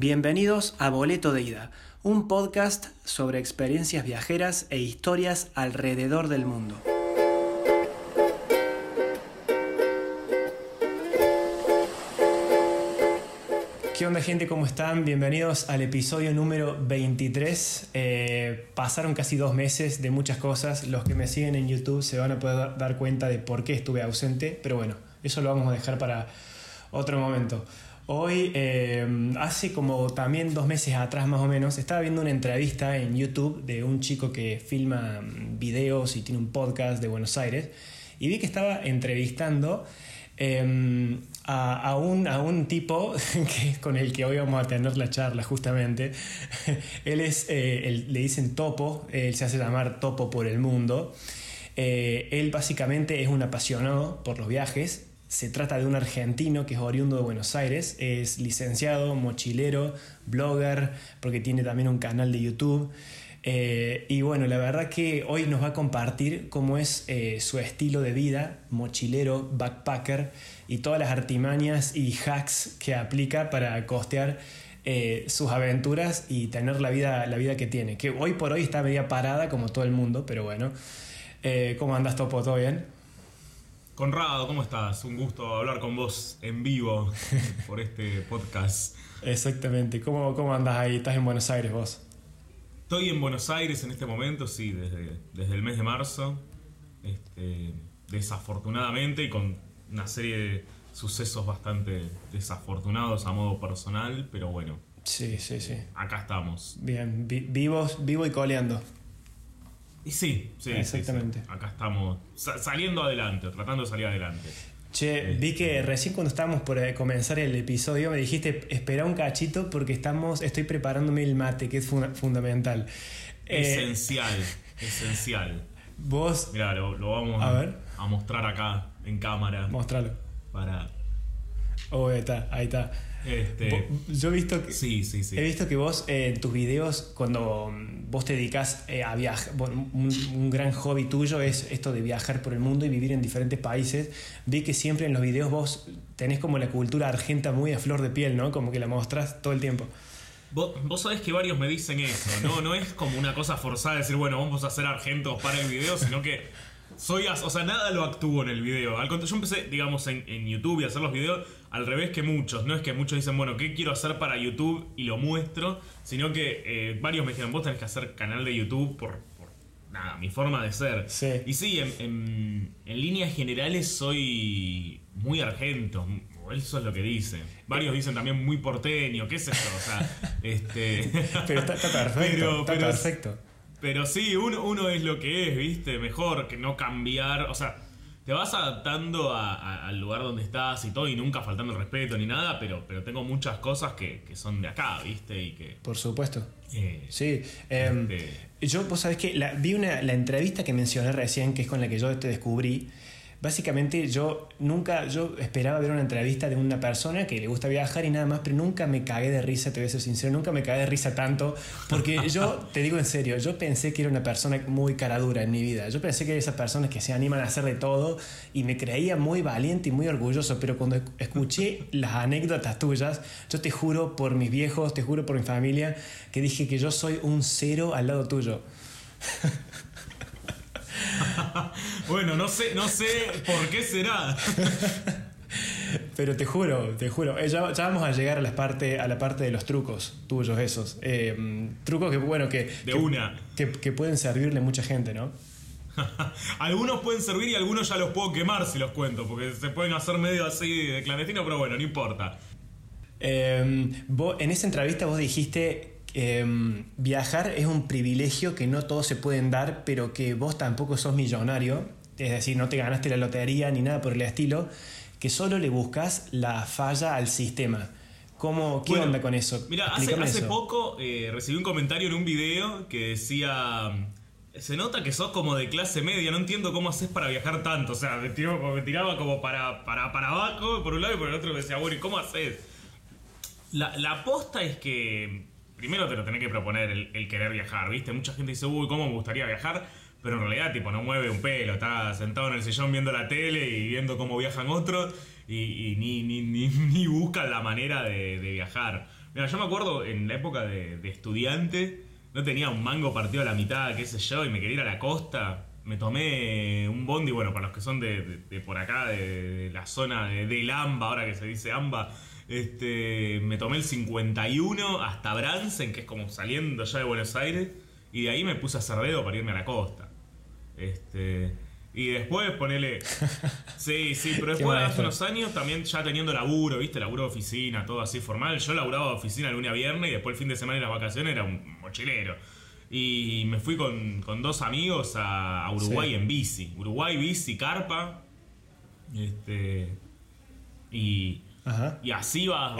Bienvenidos a Boleto de Ida, un podcast sobre experiencias viajeras e historias alrededor del mundo. ¿Qué onda gente? ¿Cómo están? Bienvenidos al episodio número 23. Eh, pasaron casi dos meses de muchas cosas. Los que me siguen en YouTube se van a poder dar cuenta de por qué estuve ausente, pero bueno, eso lo vamos a dejar para otro momento. Hoy, eh, hace como también dos meses atrás más o menos, estaba viendo una entrevista en YouTube de un chico que filma mm, videos y tiene un podcast de Buenos Aires y vi que estaba entrevistando em, a, un, a, un, tipo que, con el que hoy vamos a tener la charla justamente. él es, eh, le dicen Topo, él se hace llamar Topo por el mundo. Eh, él básicamente es un apasionado por los viajes se trata de un argentino que es oriundo de Buenos Aires, es licenciado, mochilero, blogger, porque tiene también un canal de YouTube. Eh, y bueno, la verdad que hoy nos va a compartir cómo es eh, su estilo de vida, mochilero, backpacker y todas las artimañas y hacks que aplica para costear eh, sus aventuras y tener la vida, la vida que tiene. Que hoy por hoy está media parada como todo el mundo, pero bueno. ¿Cómo andas, Topo? ¿Todo bien? Conrado, ¿cómo estás? Un gusto hablar con vos en vivo por este podcast. Exactamente. ¿Cómo, ¿Cómo andas ahí? ¿Estás en Buenos Aires vos? Estoy en Buenos Aires en este momento, sí, desde, desde el mes de marzo. Este, desafortunadamente y con una serie de sucesos bastante desafortunados a modo personal, pero bueno. Sí, sí, sí. Acá estamos. Bien, vivos, vivo y coleando. Y sí, sí, exactamente. Acá estamos saliendo adelante, tratando de salir adelante. Che, vi que este, recién cuando estábamos por eh, comenzar el episodio me dijiste, espera un cachito porque estamos, estoy preparándome el mate, que es fundamental. Eh, esencial, esencial. Vos... Mira, lo, vamos a, ver. a mostrar acá en cámara. Mostralo. Para... Oh, ahí está, ahí está. Este, yo he visto que, sí, sí, sí. he visto que vos eh, en tus videos, cuando mm, vos te dedicas eh, a viajar, un, gran hobby tuyo es esto de viajar por el mundo y vivir en diferentes países. Vi que siempre en los videos vos tenés como la cultura argenta muy a flor de piel, ¿no? Como que la mostrás todo el tiempo. Vos, vos, sabés que varios me dicen eso, ¿no? No es como una cosa forzada de decir, bueno, vamos a hacer argentos para el video, sino que soy, o sea, nada lo actúo en el video. Al contrario, yo empecé, digamos, en, YouTube y a hacer los videos al revés que muchos. No es que muchos dicen, bueno, ¿qué quiero hacer para YouTube? Y lo muestro. Sino que eh, varios me dijeron, vos tenés que hacer canal de YouTube por, nada, mi forma de ser. Y sí, en, líneas generales soy muy argento. Eso es lo que dicen. Varios dicen también muy porteño. ¿Qué es esto? O sea, este. Pero está, perfecto. está perfecto. Pero sí, uno, uno es lo que es, ¿viste? Mejor que no cambiar. O sea, te vas adaptando al lugar donde estás y todo, y nunca faltando el respeto ni nada, pero, pero tengo muchas cosas que, son de acá, ¿viste? Y que. Por supuesto. Eh, sí. Em, este yo, vos sabés que la, vi una, la entrevista que mencioné recién, que es con la que yo te descubrí. Básicamente yo nunca, yo esperaba ver una entrevista de una persona que le gusta viajar y nada más, pero nunca me cagué de risa, te voy a ser sincero, nunca me cagué de risa tanto, porque yo, te digo en serio, yo pensé que era una persona muy caradura en mi vida, yo pensé que era esas personas que se animan a hacer de todo y me creía muy valiente y muy orgulloso, pero cuando escuché las anécdotas tuyas, yo te juro por mis viejos, te juro por mi familia, que dije que yo soy un cero al lado tuyo. bueno, no sé, no sé por qué será. Pero te juro, te juro, eh, ya, vamos a llegar a la parte, a la parte de los trucos tuyos esos. Eh, trucos que, bueno, que... De una. Que, pueden servirle a mucha gente, ¿no? algunos pueden servir y algunos ya los puedo quemar si los cuento, porque se pueden hacer medio así de clandestino, pero bueno, no importa. Eh, en esa entrevista vos dijiste Em, viajar es un privilegio que no todos se pueden dar, pero que vos tampoco sos millonario, es decir, no te ganaste la lotería ni nada por el estilo, que solo le buscas la falla al sistema. ¿Cómo, ¿Qué onda con eso? Mira, hace, poco eh, recibí un comentario en un video que decía... Se nota que sos como de clase media, no entiendo cómo haces para viajar tanto. O sea, me, tiraba como para, para, para abajo por un lado y por el otro me decía, bueno, ¿y cómo haces? La, la aposta es que primero te lo tenés que proponer el, querer viajar, ¿viste? Mucha gente dice, uy, ¿cómo me gustaría viajar? Pero en realidad, tipo, no mueve un pelo, está sentado en el sillón viendo la tele y viendo cómo viajan otros y, ni, ni, ni, buscan la manera de, viajar. Mira, yo me acuerdo en la época de, estudiante, no tenía un mango partido a la mitad, qué sé yo, y me quería ir a la costa. Me tomé un bondi, bueno, para los que son de, de- por acá, de, la zona de, del AMBA, ahora que se dice AMBA, este, me tomé el 51 hasta Bransen, que es como saliendo ya de Buenos Aires, y de ahí me puse a hacer dedo para irme a la costa. Este, y después ponele... Sí, sí, pero después hace maestro. unos años también ya teniendo laburo, ¿viste? Laburo de oficina, todo así formal. Yo laburaba de oficina el lunes a viernes y después el fin de semana y las vacaciones era un mochilero. Y me fui con, con dos amigos a, a Uruguay Sí. en bici. Uruguay, bici, carpa. Este. Y, Ajá. y así vas,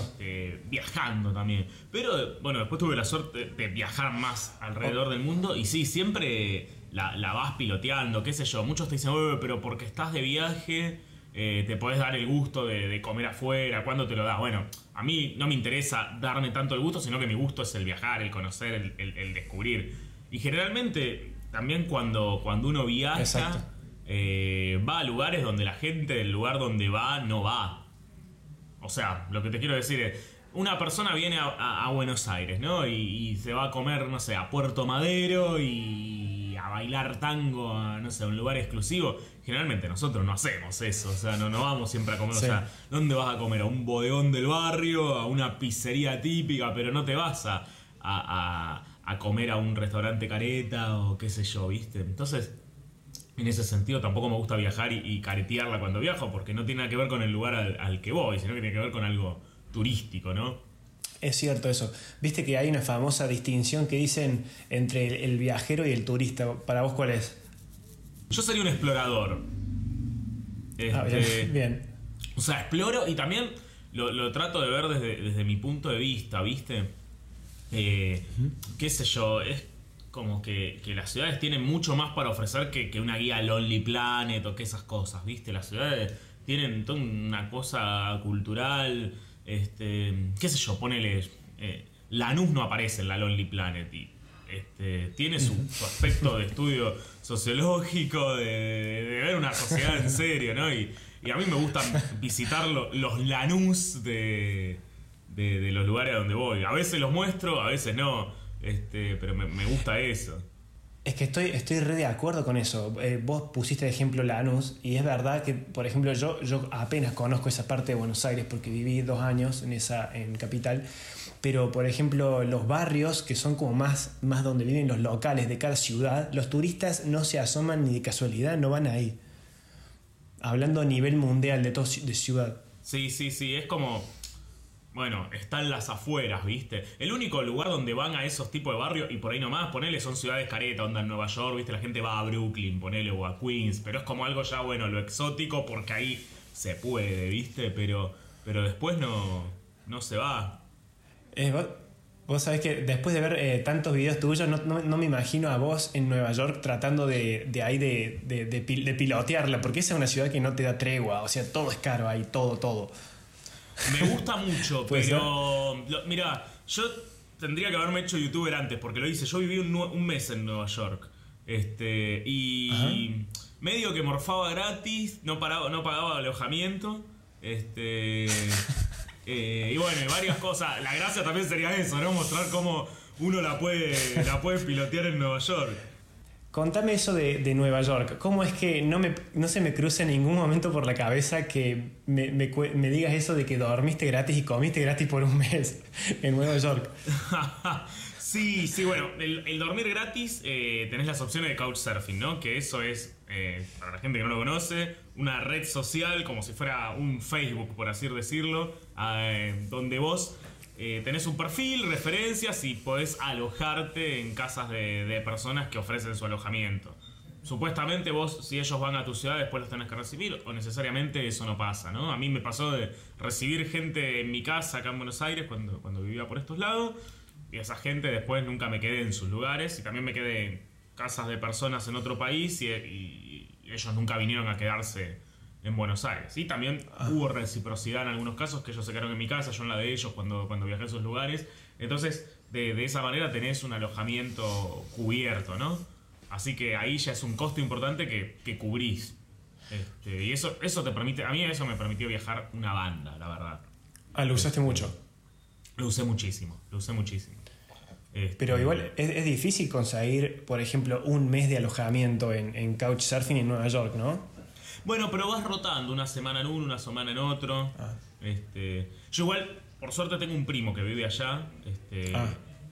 este, viajando también. Pero bueno, después tuve la suerte de viajar más alrededor del mundo y sí, siempre la, la vas piloteando, qué sé yo. Muchos te dicen, "Uy, pero porque estás de viaje eh, te podés dar el gusto de, de comer afuera, ¿cuándo te lo das? Bueno, a mí no me interesa darme tanto el gusto, sino que mi gusto es el viajar, el conocer, el, el- el descubrir. Y generalmente también cuando, cuando uno viaja... Eh, va a lugares donde la gente del lugar donde va no va. O sea, lo que te quiero decir es, una persona viene a, a- a Buenos Aires, ¿no? Y, y se va a comer, no sé, a Puerto Madero y a bailar tango a, no sé, a un lugar exclusivo. Generalmente nosotros no hacemos eso, o sea, no, no vamos siempre a comer. Sí. O sea, ¿dónde vas a comer? ¿A un bodegón del barrio? ¿A una pizzería típica? Pero no te vas a, a- a- a comer a un restaurante careta o qué sé yo, ¿viste? Entonces, en ese sentido tampoco me gusta viajar y, y caretearla cuando viajo, porque no tiene nada que ver con el lugar al, al que voy, sino que tiene que ver con algo turístico, ¿no? Es cierto eso. Viste que hay una famosa distinción que dicen entre el, el viajero y el turista. ¿Para vos cuál es? Yo sería un explorador. Ah, Este, bien. bien. O sea, exploro y también lo, lo trato de ver desde, desde mi punto de vista, ¿viste? Eh, ¿Qué sé yo? Es como que, que las ciudades tienen mucho más para ofrecer que, que una guía Lonely Planet o que esas cosas, ¿viste? Las ciudades tienen toda una cosa cultural, este, qué sé yo, ponele... Eh, Lanús no aparece en la Lonely Planet y este, tiene su, su aspecto de estudio sociológico, de, de ver una sociedad en serio, ¿no? Y, y a mí me gustan visitar lo- los Lanús de, de, de los lugares a donde voy. A veces los muestro, a veces no, este, pero me, me gusta eso. Es que estoy, estoy re de acuerdo con eso. Eh, vos pusiste de ejemplo Lanús y es verdad que, por ejemplo, yo, yo apenas conozco esa parte de Buenos Aires porque viví dos años en esa en Capital. Pero, por ejemplo, los barrios que son como más, más donde viven los locales de cada ciudad, los turistas no se asoman ni de casualidad, no van ahí. Hablando a nivel mundial de, todo, de ciudad. Sí, sí, sí, es como... Bueno, están las afueras, ¿viste? El único lugar donde van a esos tipos de barrios, y por ahí nomás, ponele, son ciudades careta, onda en Nueva York, ¿viste? La gente va a Brooklyn, ponele, o a Queens, pero es como algo ya, bueno, lo exótico, porque ahí se puede, ¿viste? Pero, pero después no, no se va. Eh, vos, vos sabés que después de ver eh, tantos videos tuyos, no, no- no me imagino a vos en Nueva York tratando de, de ahí de, de- de pil- de pilotearla, porque esa es una ciudad que no te da tregua, o sea, todo es caro ahí, todo, todo. Me gusta mucho, pero. lo- mira, yo tendría que haberme hecho youtuber antes, porque lo hice. Yo viví un, mes en Nueva York. Este. Y. Medio que morfaba gratis, no, paraba, no pagaba alojamiento. Este. eh, y bueno, y varias cosas. La gracia también sería eso, ¿no? Mostrar cómo uno la puede, la puede pilotear en Nueva York. Contame eso de, de Nueva York. ¿Cómo es que no, me, no se me cruza en ningún momento por la cabeza que me, me digas eso de que dormiste gratis y comiste gratis por un mes en Nueva York? sí, sí, bueno, el, el dormir gratis eh, tenés las opciones de Couchsurfing, ¿no? Que eso es, eh, para la gente que no lo conoce, una red social como si fuera un Facebook, por así decirlo, eh, donde vos eh, tenés un perfil, referencias y podés alojarte en casas de, personas que ofrecen su alojamiento. Supuestamente vos, si ellos van a tu ciudad, después los tenés que recibir, o necesariamente eso no pasa, ¿no? A mí me pasó de recibir gente en mi casa acá en Buenos Aires cuando, cuando vivía por estos lados, y esa gente después nunca me quedé en sus lugares, y también me quedé en casas de personas en otro país, y ellos nunca vinieron a quedarse en Buenos Aires. Y también hubo reciprocidad en algunos casos, que ellos se quedaron en mi casa, yo en la de ellos cuando, cuando viajé a esos lugares. Entonces, de, de esa manera tenés un alojamiento cubierto, ¿no? Así que ahí ya es un costo importante que, que cubrís. Este, y eso, eso te permite, a mí eso me permitió viajar una banda, la verdad. Ah, lo usaste mucho. Lo usé muchísimo, lo usé muchísimo. Este, Pero igual es, es difícil conseguir, por ejemplo, un mes de alojamiento en, en Couchsurfing en Nueva York, ¿no? Bueno, pero vas rotando una semana en uno, una semana en otro. Ah. Este, yo igual, por suerte, tengo un primo que vive allá. Este, Ah.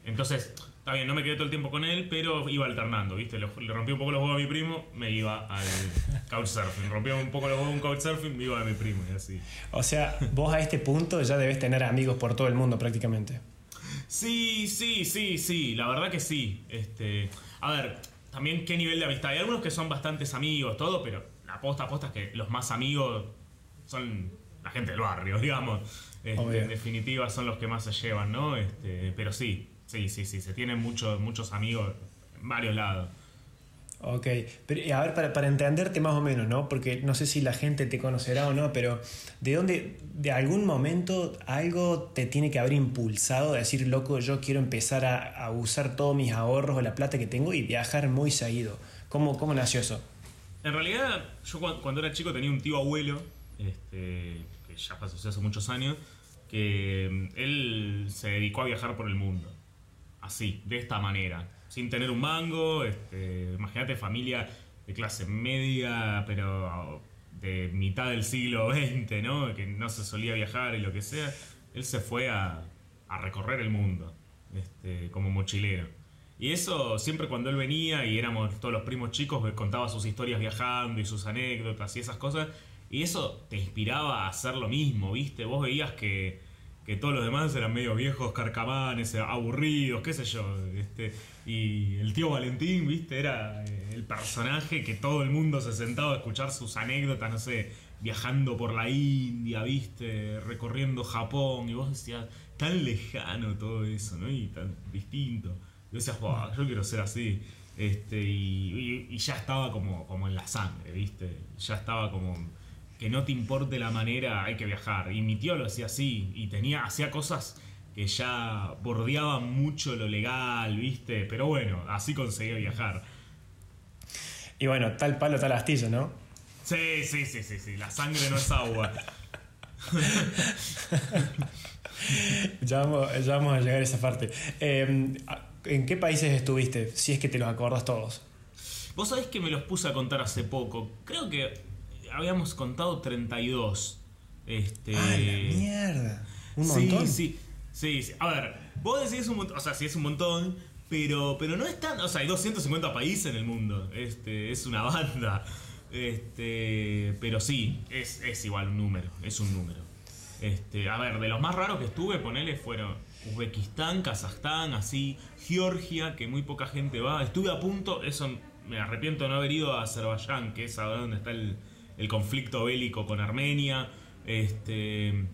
Entonces, está bien, no me quedé todo el tiempo con él, pero iba alternando, ¿viste? Le, le rompí un poco los huevos a mi primo, me iba al couchsurfing. Rompía un poco los huevos a un couchsurfing, me iba a mi primo y así. O sea, vos a este punto ya debes tener amigos por todo el mundo prácticamente. Sí, sí, sí, sí, la verdad que sí. Este, a ver, también qué nivel de amistad. Hay algunos que son bastantes amigos, todo, pero la posta posta es que los más amigos son la gente del barrio, digamos. Este, en definitiva son los que más se llevan, ¿no? Este, pero sí, sí, sí, sí, se tienen muchos, muchos amigos en varios lados. Ok, pero y a ver, para, para entenderte más o menos, ¿no? Porque no sé si la gente te conocerá o no, pero ¿de dónde, de algún momento algo te tiene que haber impulsado a decir, loco, yo quiero empezar a, a usar todos mis ahorros o la plata que tengo y viajar muy seguido? ¿Cómo, cómo nació eso? En realidad, yo cuan- cuando era chico tenía un tío abuelo, este, que ya pasó hace muchos años, que mm, él se dedicó a viajar por el mundo. Así, de esta manera. Sin tener un mango, este, imagínate familia de clase media, pero de mitad del siglo XX, ¿no? Que no se solía viajar y lo que sea. Él se fue a, a recorrer el mundo, este, como mochilero. Y eso siempre cuando él venía y éramos todos los primos chicos, que contaba sus historias viajando y sus anécdotas y esas cosas. Y eso te inspiraba a hacer lo mismo, ¿viste? Vos veías que, que todos los demás eran medio viejos, carcamanes, aburridos, qué sé yo. Este, y el tío Valentín, ¿viste? Era eh, el personaje que todo el mundo se sentaba a escuchar sus anécdotas, no sé, viajando por la India, ¿viste? Recorriendo Japón. Y vos decías, tan lejano todo eso, ¿no? Y tan distinto. Y vos decías, "Buah, yo quiero ser así. Este, y, y- y ya estaba como, como en la sangre, ¿viste? Ya estaba como que no te importe la manera, hay que viajar. Y mi tío lo hacía así, y tenía, hacía cosas que ya bordeaban mucho lo legal, ¿viste? Pero bueno, así conseguía viajar. Y bueno, tal palo, tal astilla, ¿no? Sí, sí, sí, sí, sí, la sangre no es agua. Ya vamos, ya vamos a llegar a esa parte. Eh, ¿En qué países estuviste? Si es que te los acordas todos. Vos sabés que me los puse a contar hace poco. Creo que habíamos contado 32. Este... ¡Ah, la mierda! Un sí, montón. Sí, sí, sí. A ver, vos decís un montón, o sea, sí es un montón, pero, pero no es tan, o sea, hay 250 países en el mundo, este, es una banda, este, pero sí, es, es igual un número, es un número. Este, a ver, de los más raros que estuve, ponele, fueron Uzbekistán, Kazajstán, así, Georgia, que muy poca gente va. Estuve a punto, eso me arrepiento de no haber ido a Azerbaiyán, que es ahora donde está el, el conflicto bélico con Armenia. Este,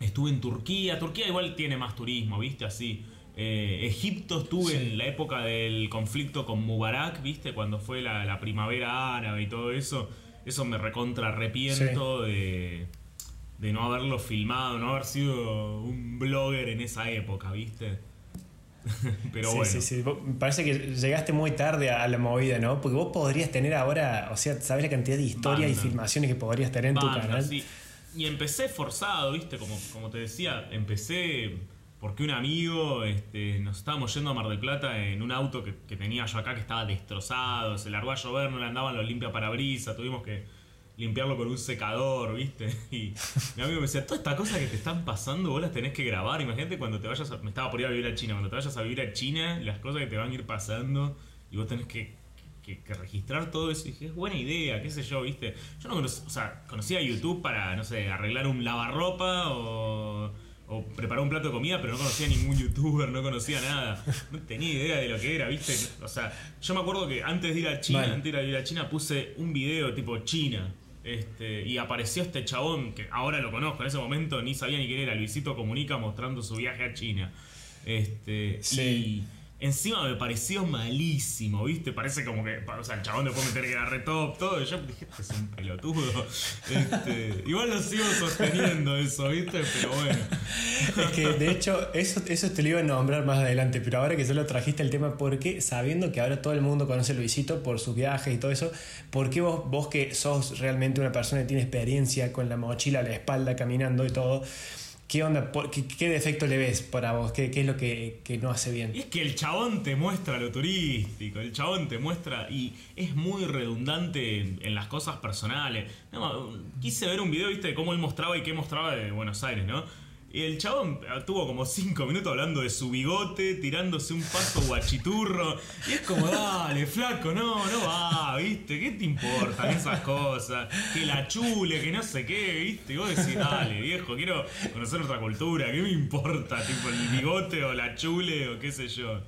estuve en Turquía, Turquía igual tiene más turismo, ¿viste? Así. Eh, Egipto estuve Sí. en la época del conflicto con Mubarak, ¿viste? Cuando fue la, la primavera árabe y todo eso. Eso me recontra arrepiento de, de no haberlo filmado, no haber sido un blogger en esa época, ¿viste? Pero sí, bueno. sí, sí. Parece que llegaste muy tarde a la movida, ¿no? Porque vos podrías tener ahora, o sea, ¿sabes la cantidad de historias y filmaciones que podrías tener en tu canal? sí. Y empecé forzado, ¿viste? Como, como te decía, empecé porque un amigo, este, nos estábamos yendo a Mar del Plata en un auto que, que tenía yo acá que estaba destrozado, se largó a llover, no le andaban los limpia parabrisas, tuvimos que limpiarlo con un secador, ¿viste? Y mi amigo me decía, todas estas cosas que te están pasando vos las tenés que grabar, imagínate cuando te vayas a, me estaba por ir a vivir a China, cuando te vayas a vivir a China, las cosas que te van a ir pasando y vos tenés que que, que registrar todo eso. Y dije, es buena idea, qué sé yo, ¿viste? Yo no conocía, o sea, conocía YouTube para, no sé, arreglar un lavarropa o, o preparar un plato de comida, pero no conocía ningún youtuber, no conocía nada. No tenía idea de lo que era, ¿viste? O sea, yo me acuerdo que antes de ir a China, antes de ir a China, puse un video tipo China. Este, y apareció este chabón que ahora lo conozco, en ese momento ni sabía ni quién era, Luisito Comunica mostrando su viaje a China. Este, Sí. y encima me pareció malísimo, ¿viste? Parece como que, o sea, el chabón después me enteré que era re top, todo, y yo dije, este es un pelotudo. Este, igual lo sigo sosteniendo eso, ¿viste? Pero bueno. Es que de hecho, eso, eso te lo iba a nombrar más adelante, pero ahora que ya lo trajiste el tema, ¿por qué, sabiendo que ahora todo el mundo conoce a Luisito por sus viajes y todo eso, ¿por qué vos, vos que sos realmente una persona que tiene experiencia con la mochila a la espalda caminando y todo, ¿Qué onda? ¿Qué, qué defecto le ves para vos? ¿Qué, es lo que, no hace bien? Es que el chabón te muestra lo turístico, el chabón te muestra y es muy redundante en, las cosas personales. Quise ver un video, viste, de cómo él mostraba y qué mostraba de Buenos Aires, ¿no? Y el chabón tuvo como cinco minutos hablando de su bigote, tirándose un paso guachiturro. Y es como, dale, flaco, no, no va, viste, ¿qué te importan esas cosas? Que la chule, que no sé qué, viste. Y vos decís, dale, viejo, quiero conocer otra cultura, ¿qué me importa? Tipo el bigote o la chule o qué sé yo.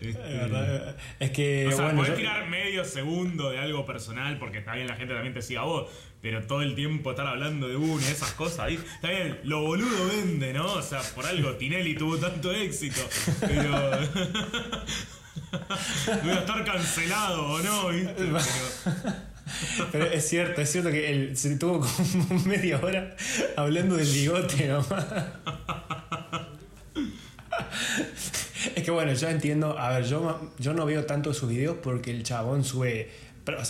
Este, Es verdad, Es que, o sea, bueno, podés yo- tirar medio segundo de algo personal porque está bien la gente también te siga a vos, pero todo el tiempo estar hablando de uno y esas cosas, ¿viste? Está bien, lo boludo vende, ¿no? O sea, por algo Tinelli tuvo tanto éxito, pero. Voy a estar cancelado o no, ¿viste? Pero- Pero es cierto, es cierto que él se tuvo como media hora hablando del bigote nomás. Es que bueno, yo entiendo, a ver, yo, yo no veo tanto sus videos porque el chabón sube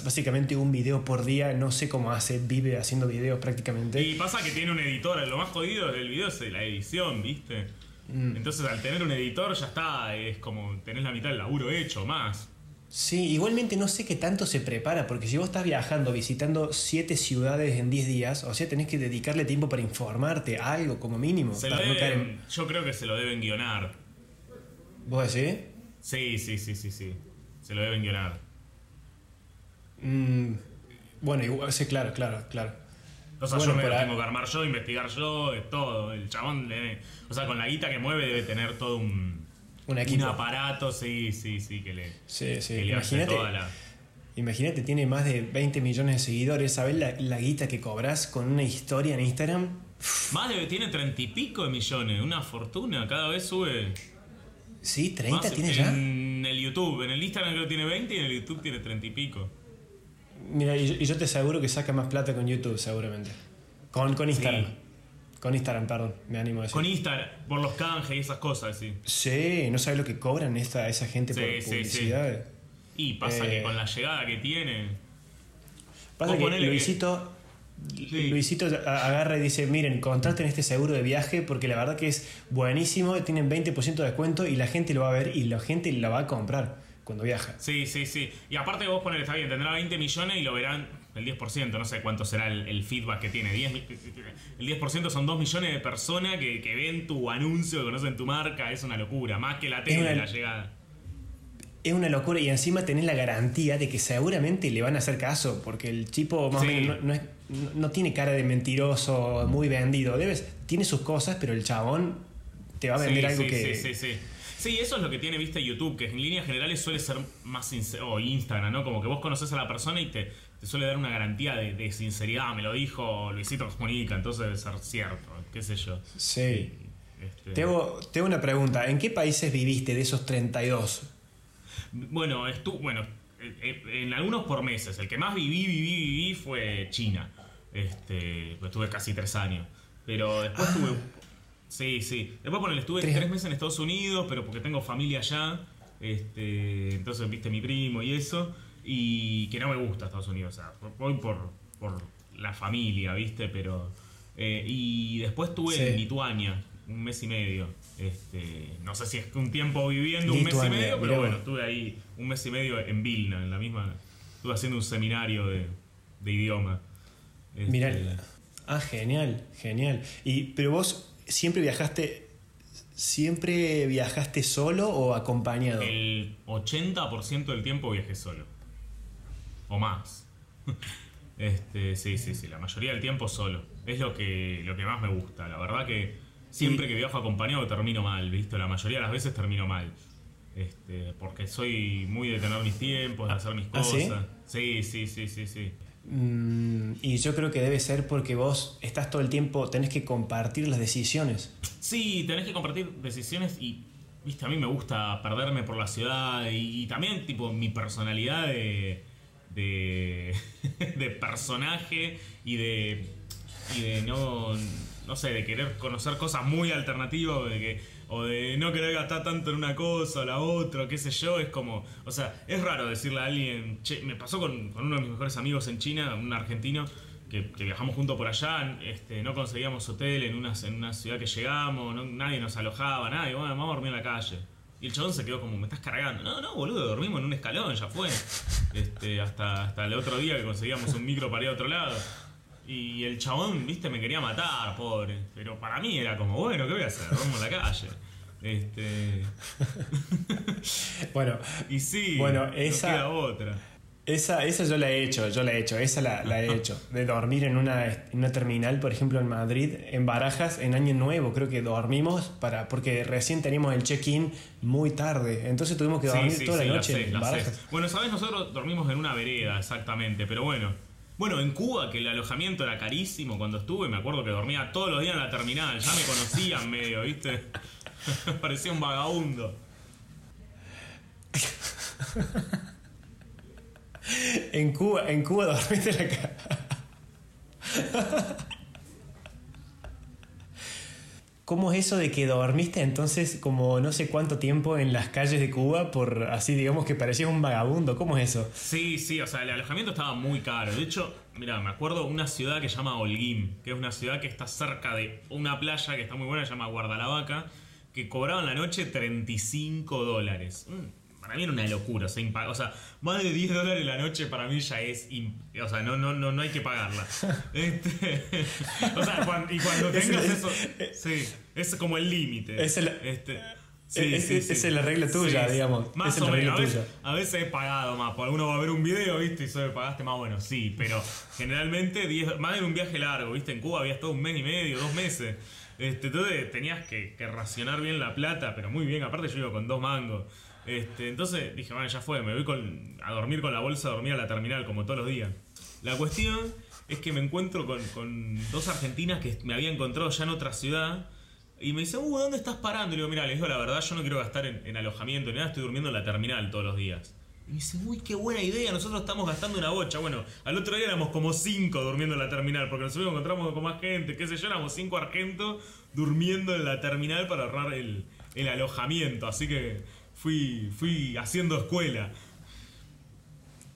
básicamente un video por día, no sé cómo hace, vive haciendo videos prácticamente. Y pasa que tiene un editor, lo más jodido del video es la edición, ¿viste? Mm. Entonces al tener un editor ya está, es como tenés la mitad del laburo hecho, más. Sí, igualmente no sé qué tanto se prepara, porque si vos estás viajando, visitando siete ciudades en 10 días, o sea, tenés que dedicarle tiempo para informarte, algo como mínimo. Se lo para no caer en- deben, yo creo que se lo deben guionar. ¿Vos decís? Sí, sí, sí, sí, sí. Se lo deben guionar. Mm, bueno, igual, sí, claro, claro, claro. O sea, Bueno, yo me lo tengo que armar yo, investigar yo, de todo. El chabón, le- o sea, con la guita que mueve debe tener todo un, Un equipo. aparato, sí, sí, sí, que le, Sí, sí. que le hace Imagínate, toda la... imagínate, tiene más de 20 millones de seguidores. ¿Sabes la, la guita que cobras con una historia en Instagram? Más de, tiene treinta y pico de millones, una fortuna, cada vez sube. Sí, 30 más tiene ya. En el YouTube, en el Instagram creo que tiene 20 y en el YouTube tiene treinta y pico. Mira, y yo, y yo te aseguro que saca más plata con YouTube, seguramente. Con, con Instagram. Sí. Con Instagram, perdón, me animo a decir. Con Instagram, por los canjes y esas cosas, sí. Sí, no sabes lo que cobran esta, esa gente Sí, por sí, sí. publicidad. Y pasa Eh. que con la llegada que tiene... Pasa que- Luisito, Sí. Luisito agarra y dice, miren, contraten este seguro de viaje porque la verdad que es buenísimo, tienen 20% de descuento y la gente lo va a ver y la gente la va a comprar cuando viaja. Sí, sí, sí. Y aparte vos poner, está bien, tendrá 20 millones y lo verán el 10%, no sé cuánto será el, el feedback que tiene. 10 mi- el 10% son 2 millones de personas que, que ven tu anuncio, que conocen tu marca, es una locura, más que la tele, una- la llegada. Es una locura y encima tenés la garantía de que seguramente le van a hacer caso porque el tipo más o menos no, no es- no- tiene cara de mentiroso, muy vendido. Debes, tiene sus cosas, pero el chabón te va a vender sí, algo sí, que... sí, sí, sí. Sí, eso es lo que tiene, viste, YouTube, que en líneas generales suele ser más sincero, o Instagram, ¿no? Como que vos conoces a la persona y te, te suele dar una garantía de, de sinceridad, me lo dijo Luisito Comunica, entonces debe ser cierto, qué sé yo. Sí. Este, Te hago, te hago una pregunta. ¿En qué países viviste de esos 32? Bueno, estu bueno, eh, eh, en algunos por meses. El que más viví, viví, viví fue China. Este, pues estuve casi tres años. Pero después Ah. tuve. Sí, sí. Después ponele, estuve Tres- tres meses en Estados Unidos, pero porque tengo familia allá. Este, entonces viste mi primo y eso. Y que no me gusta Estados Unidos. O sea, voy por, por la familia, viste, pero. eh, y después estuve Sí. en Lituania, un mes y medio. Este, no sé si es un tiempo viviendo un mes y Lituania, medio, pero bueno, estuve ahí un mes y medio en Vilna, en la misma. Estuve haciendo un seminario de, de idioma. Este, Mirá. Ah, genial, genial. Y, pero vos siempre viajaste, siempre viajaste solo o acompañado. El 80% del tiempo viajé solo. O más. Este, sí, sí, sí. La mayoría del tiempo solo. Es lo que, lo que más me gusta. La verdad que siempre que viajo acompañado termino mal, ¿viste? La mayoría de las veces termino mal. Este, porque soy muy de tener mis tiempos, de hacer mis ¿Ah, sí? cosas. Sí, sí, sí, sí, sí. Mm, y yo creo que debe ser porque vos estás todo el tiempo, tenés que compartir las decisiones. Sí, tenés que compartir decisiones y, viste, a mí me gusta perderme por la ciudad y, también, tipo, mi personalidad de, de, de personaje y de, y de no, no sé, de querer conocer cosas muy alternativas de, que, o de no querer gastar tanto en una cosa o la otra, qué sé yo, es como, o sea, es raro decirle a alguien, che, me pasó con, con uno de mis mejores amigos en China, un argentino, que, que viajamos juntos por allá, este, no conseguíamos hotel en una, en ciudad que llegamos, no- nadie nos alojaba, nadie, bueno, vamos a dormir en la calle. Y el chabón se quedó como, me estás cargando. No, no, boludo, dormimos en un escalón, ya fue. Este, hasta, hasta el otro día que conseguíamos un micro para ir a otro lado. Y el chabón, viste, me quería matar, pobre. Pero para mí era como, bueno, ¿qué voy a hacer? Duermo en la calle. Este. Bueno, Y sí, Bueno, no esa- queda otra. esa, esa yo la he hecho, yo la he hecho, esa la, la he hecho. De dormir en una, en una terminal, por ejemplo, en Madrid, en Barajas, en Año Nuevo, creo que dormimos para porque recién teníamos el check-in muy tarde. Entonces tuvimos que Sí, dormir sí, toda sí, la noche sé, en la sé. Barajas. Bueno, sabes, nosotros dormimos en una vereda, exactamente, pero bueno. Bueno, en Cuba, que el alojamiento era carísimo cuando estuve, me acuerdo que dormía todos los días en la terminal, ya me conocían medio, ¿viste? Parecía un vagabundo. En Cuba, en Cuba dormiste la ca- ¿Cómo es eso de que dormiste entonces como no sé cuánto tiempo en las calles de Cuba por así digamos que parecías un vagabundo? ¿Cómo es eso? Sí, sí, o sea, el alojamiento estaba muy caro. De hecho, mira, me acuerdo una ciudad que se llama Holguín, que es una ciudad que está cerca de una playa que está muy buena, se llama Guardalavaca, que cobraban la noche 35 dólares. Mm, Para mí era una locura, o sea, o sea, más de 10 dólares la noche para mí ya es, o sea, no, no, no, no hay que pagarla. Este, o sea, y cuando Es- tengas es- eso, sí, es como el límite. Es el- Este, es- es- esa es la regla tuya, digamos. Más es o menos. A veces, a veces he pagado más. Por alguno va a ver un video, ¿viste? Y solo pagaste más, bueno, sí. Pero generalmente, 10 más en un viaje largo, ¿viste? En Cuba habías todo un mes y medio, dos meses. Este, entonces tenías que, que racionar bien la plata, pero muy bien. Aparte, yo iba con dos mangos. Este, entonces dije, bueno, ya fue, me voy con, a dormir con la bolsa, a dormir a la terminal, como todos los días. La cuestión es que me encuentro con, dos argentinas que me había encontrado ya en otra ciudad. Y me dice, uh, ¿dónde estás parando? Y le digo, mira, les digo la verdad, yo no quiero gastar en, en alojamiento ni nada, estoy durmiendo en la terminal todos los días. Y me dice, uy, qué buena idea, nosotros estamos gastando una bocha. Bueno, al otro día éramos como cinco durmiendo en la terminal, porque nosotros encontramos con más gente, qué sé yo, éramos cinco argentos durmiendo en la terminal para ahorrar el alojamiento. Así que fui, fui haciendo escuela.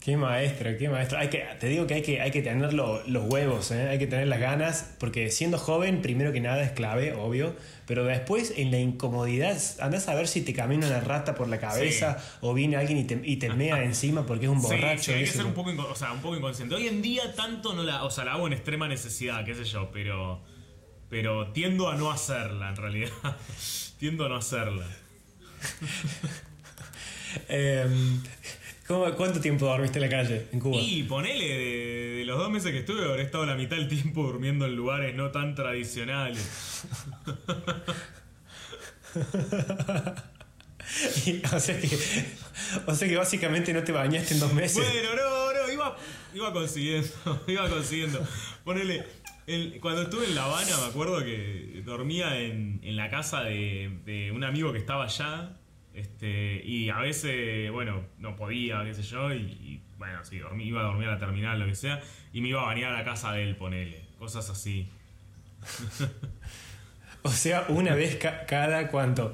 Qué maestro, qué maestro. Hay que, te digo que hay que, hay que tener lo- los huevos, ¿eh? hay que tener las ganas, porque siendo joven, primero que nada es clave, obvio, pero después en la incomodidad, andás a ver si te camina una rata por la cabeza o viene alguien y te, y te mea encima porque es un borracho. sí, hay que ser un poco, o sea, un poco inconsciente. Hoy en día tanto no la, o sea, la hago en extrema necesidad, qué sé yo, pero, pero tiendo a no hacerla en realidad. tiendo a no hacerla. Em, ¿cómo- ¿Cuánto tiempo dormiste en la calle en Cuba? Y ponele, de, de los dos meses que estuve, habré estado la mitad del tiempo durmiendo en lugares no tan tradicionales. Y- o, sea que, o sea que básicamente no te bañaste en dos meses. Bueno, no, no, iba, iba consiguiendo, iba consiguiendo. Ponele, el- cuando estuve en La Habana me acuerdo que dormía en, en la casa de, de un amigo que estaba allá. Este, y a veces, bueno, no podía, qué sé yo, y, y, bueno, sí, dormí, iba a dormir a la terminal, lo que sea, y me iba a bañar a la casa de él, ponele, cosas así. O sea, una vez ca- cada cuánto.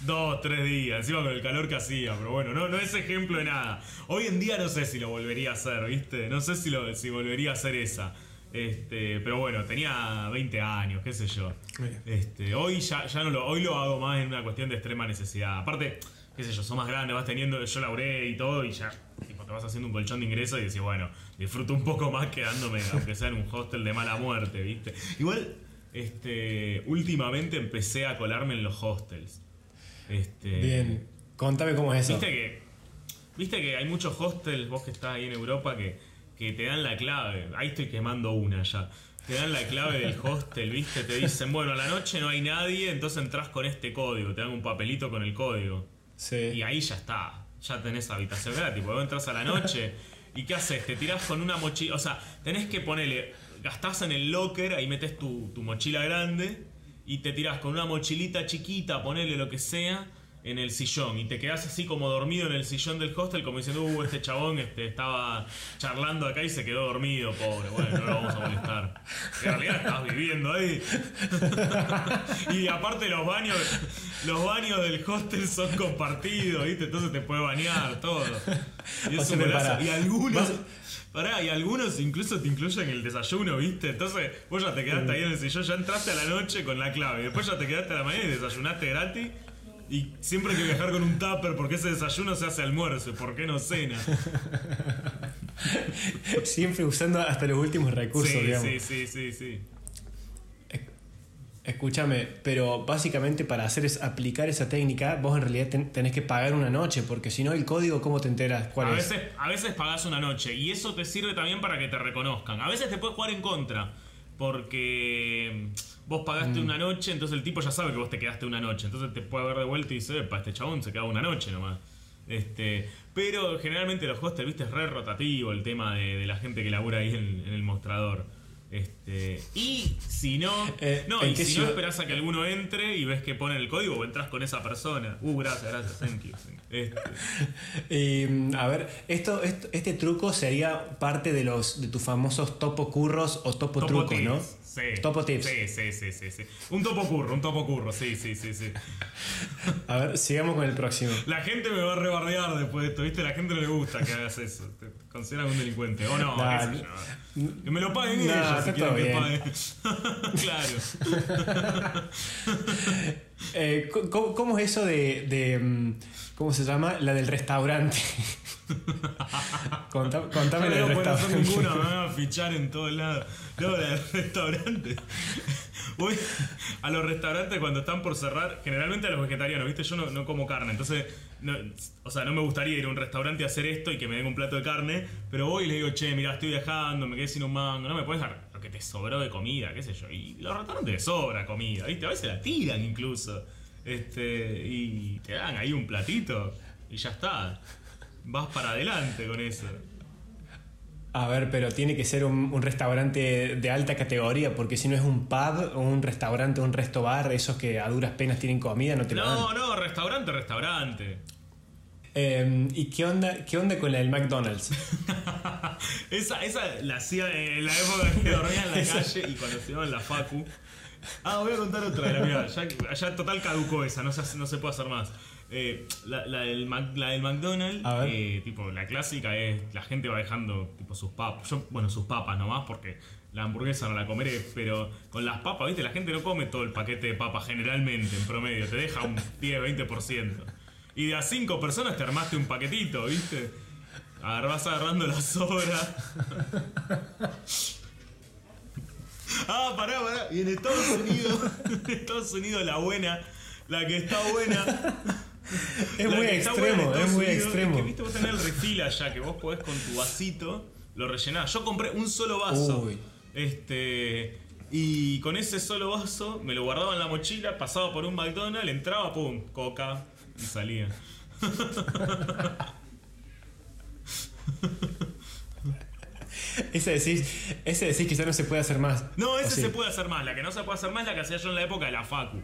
Dos, tres días, encima con el calor que hacía, pero bueno, no, no es ejemplo de nada. Hoy en día no sé si lo volvería a hacer, ¿viste? No sé si, lo, si volvería a hacer esa. Este, pero bueno, tenía 20 años, qué sé yo. Este, hoy ya, ya no lo, hoy lo hago más en una cuestión de extrema necesidad. Aparte, qué sé yo, sos más grande, vas teniendo, yo laburé y todo, y ya tipo, te vas haciendo un colchón de ingresos y decís, bueno, disfruto un poco más quedándome, aunque sea en un hostel de mala muerte, ¿viste? Igual, este, últimamente empecé a colarme en los hostels. Este, Bien. Contame cómo es eso. Viste que, viste que hay muchos hostels, vos que estás ahí en Europa, que, que te dan la clave. Ahí estoy quemando una ya. Te dan la clave del hostel, viste, te dicen, bueno, a la noche no hay nadie, entonces entras con este código, te dan un papelito con el código. Sí. Y ahí ya está, ya tenés habitación gratis, porque vos entras a la noche y ¿qué haces? Te tirás con una mochila, o sea, tenés que ponerle, gastás en el locker, ahí metes tu, tu mochila grande y te tirás con una mochilita chiquita, ponele lo que sea, en el sillón y te quedás así como dormido en el sillón del hostel como diciendo, uh, este chabón este, estaba charlando acá y se quedó dormido, pobre, bueno, no lo vamos a molestar. En realidad estabas viviendo ahí. y aparte los baños, los baños del hostel son compartidos, ¿viste? Entonces te puedes bañar, todo. Y es un. Y algunos, Vas- Pará, y algunos incluso te incluyen el desayuno, ¿viste? Entonces vos ya te quedaste ahí en el sillón, ya entraste a la noche con la clave, después ya te quedaste a la mañana y desayunaste gratis. Y siempre hay que viajar con un tupper porque ese desayuno se hace almuerzo, ¿por qué no cena? Siempre usando hasta los últimos recursos, sí, digamos. sí, sí, sí, sí. Escúchame, pero básicamente para hacer es aplicar esa técnica, vos en realidad ten- tenés que pagar una noche, porque si no el código, ¿cómo te enteras cuál A es? veces, a veces pagás una noche y eso te sirve también para que te reconozcan. A veces te puedes jugar en contra porque vos pagaste Mm. una noche, entonces el tipo ya sabe que vos te quedaste una noche. Entonces te puede ver de vuelta y dice, para este chabón se queda una noche nomás. Este, pero generalmente los hostels, viste, es re rotativo el tema de, de la gente que labura ahí en, en el mostrador. Este, y si no, Eh, no, ¿en y si no esperás a que alguno entre y ves que pone el código o entras con esa persona. Uh, gracias, gracias, thank you. Este, Y, mm, a ver, esto, esto- este truco sería parte de los de tus famosos topo curros o topo, Topo trucos, tips, ¿no? Sí. Topo tips. Sí, sí, sí, sí, sí. Un topo curro, un topo curro, sí, sí, sí, sí. A ver, sigamos con el próximo. La gente me va a rebardear después de esto, ¿viste? La gente no le gusta que hagas eso. Consideran un delincuente. O no, Nah, qué sé yo. Que me lo paguen nah, ellos si está quieren todo que bien. paguen. claro. Eh, ¿cómo, cómo es eso de, de, mm, ¿Cómo se llama? La del restaurante. Contá- contame la no del puedo hacer restaurante. ninguna, me van a fichar en todos lados. No, la del restaurante. Voy a los restaurantes cuando están por cerrar, generalmente a los vegetarianos, ¿viste? Yo no, no como carne, entonces, no- o sea, no me gustaría ir a un restaurante a hacer esto y que me den un plato de carne, pero voy y le digo, che, mira, estoy viajando, me quedé sin un mango, no me puedes dar lo que te sobró de comida, qué sé yo. Y los restaurantes les sobra comida, ¿viste? A veces la tiran incluso. Este, y te dan ahí un platito y ya está. Vas para adelante con eso. A ver, pero tiene que ser un, un restaurante de alta categoría, porque si no es un pub un restaurante, un resto bar, esos que a duras penas tienen comida, no te lo dan. No, no, restaurante, restaurante. Eh, ¿Y qué onda, qué onda con la del McDonald's? esa, esa la hacía en la época que dormía en la calle y cuando estudiaba en la Facu. Ah, voy a contar otra de la mía. Ya, ya total caducó esa, no se, no se puede hacer más. Eh, la, la del, Mac- la del McDonald's, eh, tipo, la clásica es la gente va dejando tipo sus papas. Yo, bueno, sus papas nomás porque la hamburguesa no la comeré, pero con las papas, viste, la gente no come todo el paquete de papas generalmente, en promedio, te deja un 10-20%. Y de a 5 personas te armaste un paquetito, viste. Agar- vas agarrando la sobra. Ah, pará, pará. Y en Estados Unidos, en Estados Unidos la buena, la que está buena. Es la muy extremo, es muy Unidos extremo. que, viste, vos tenés el refill allá, que vos podés con tu vasito, lo rellenás. Yo compré un solo vaso. Uy. Este. Y con ese solo vaso me lo guardaba en la mochila, pasaba por un McDonald's, entraba, pum, coca salía. Ese decís, ese decís ya no se puede hacer más. No, ¿O ese sí? se puede hacer más. La que no se puede hacer más es la que hacía yo en la época de la Facu.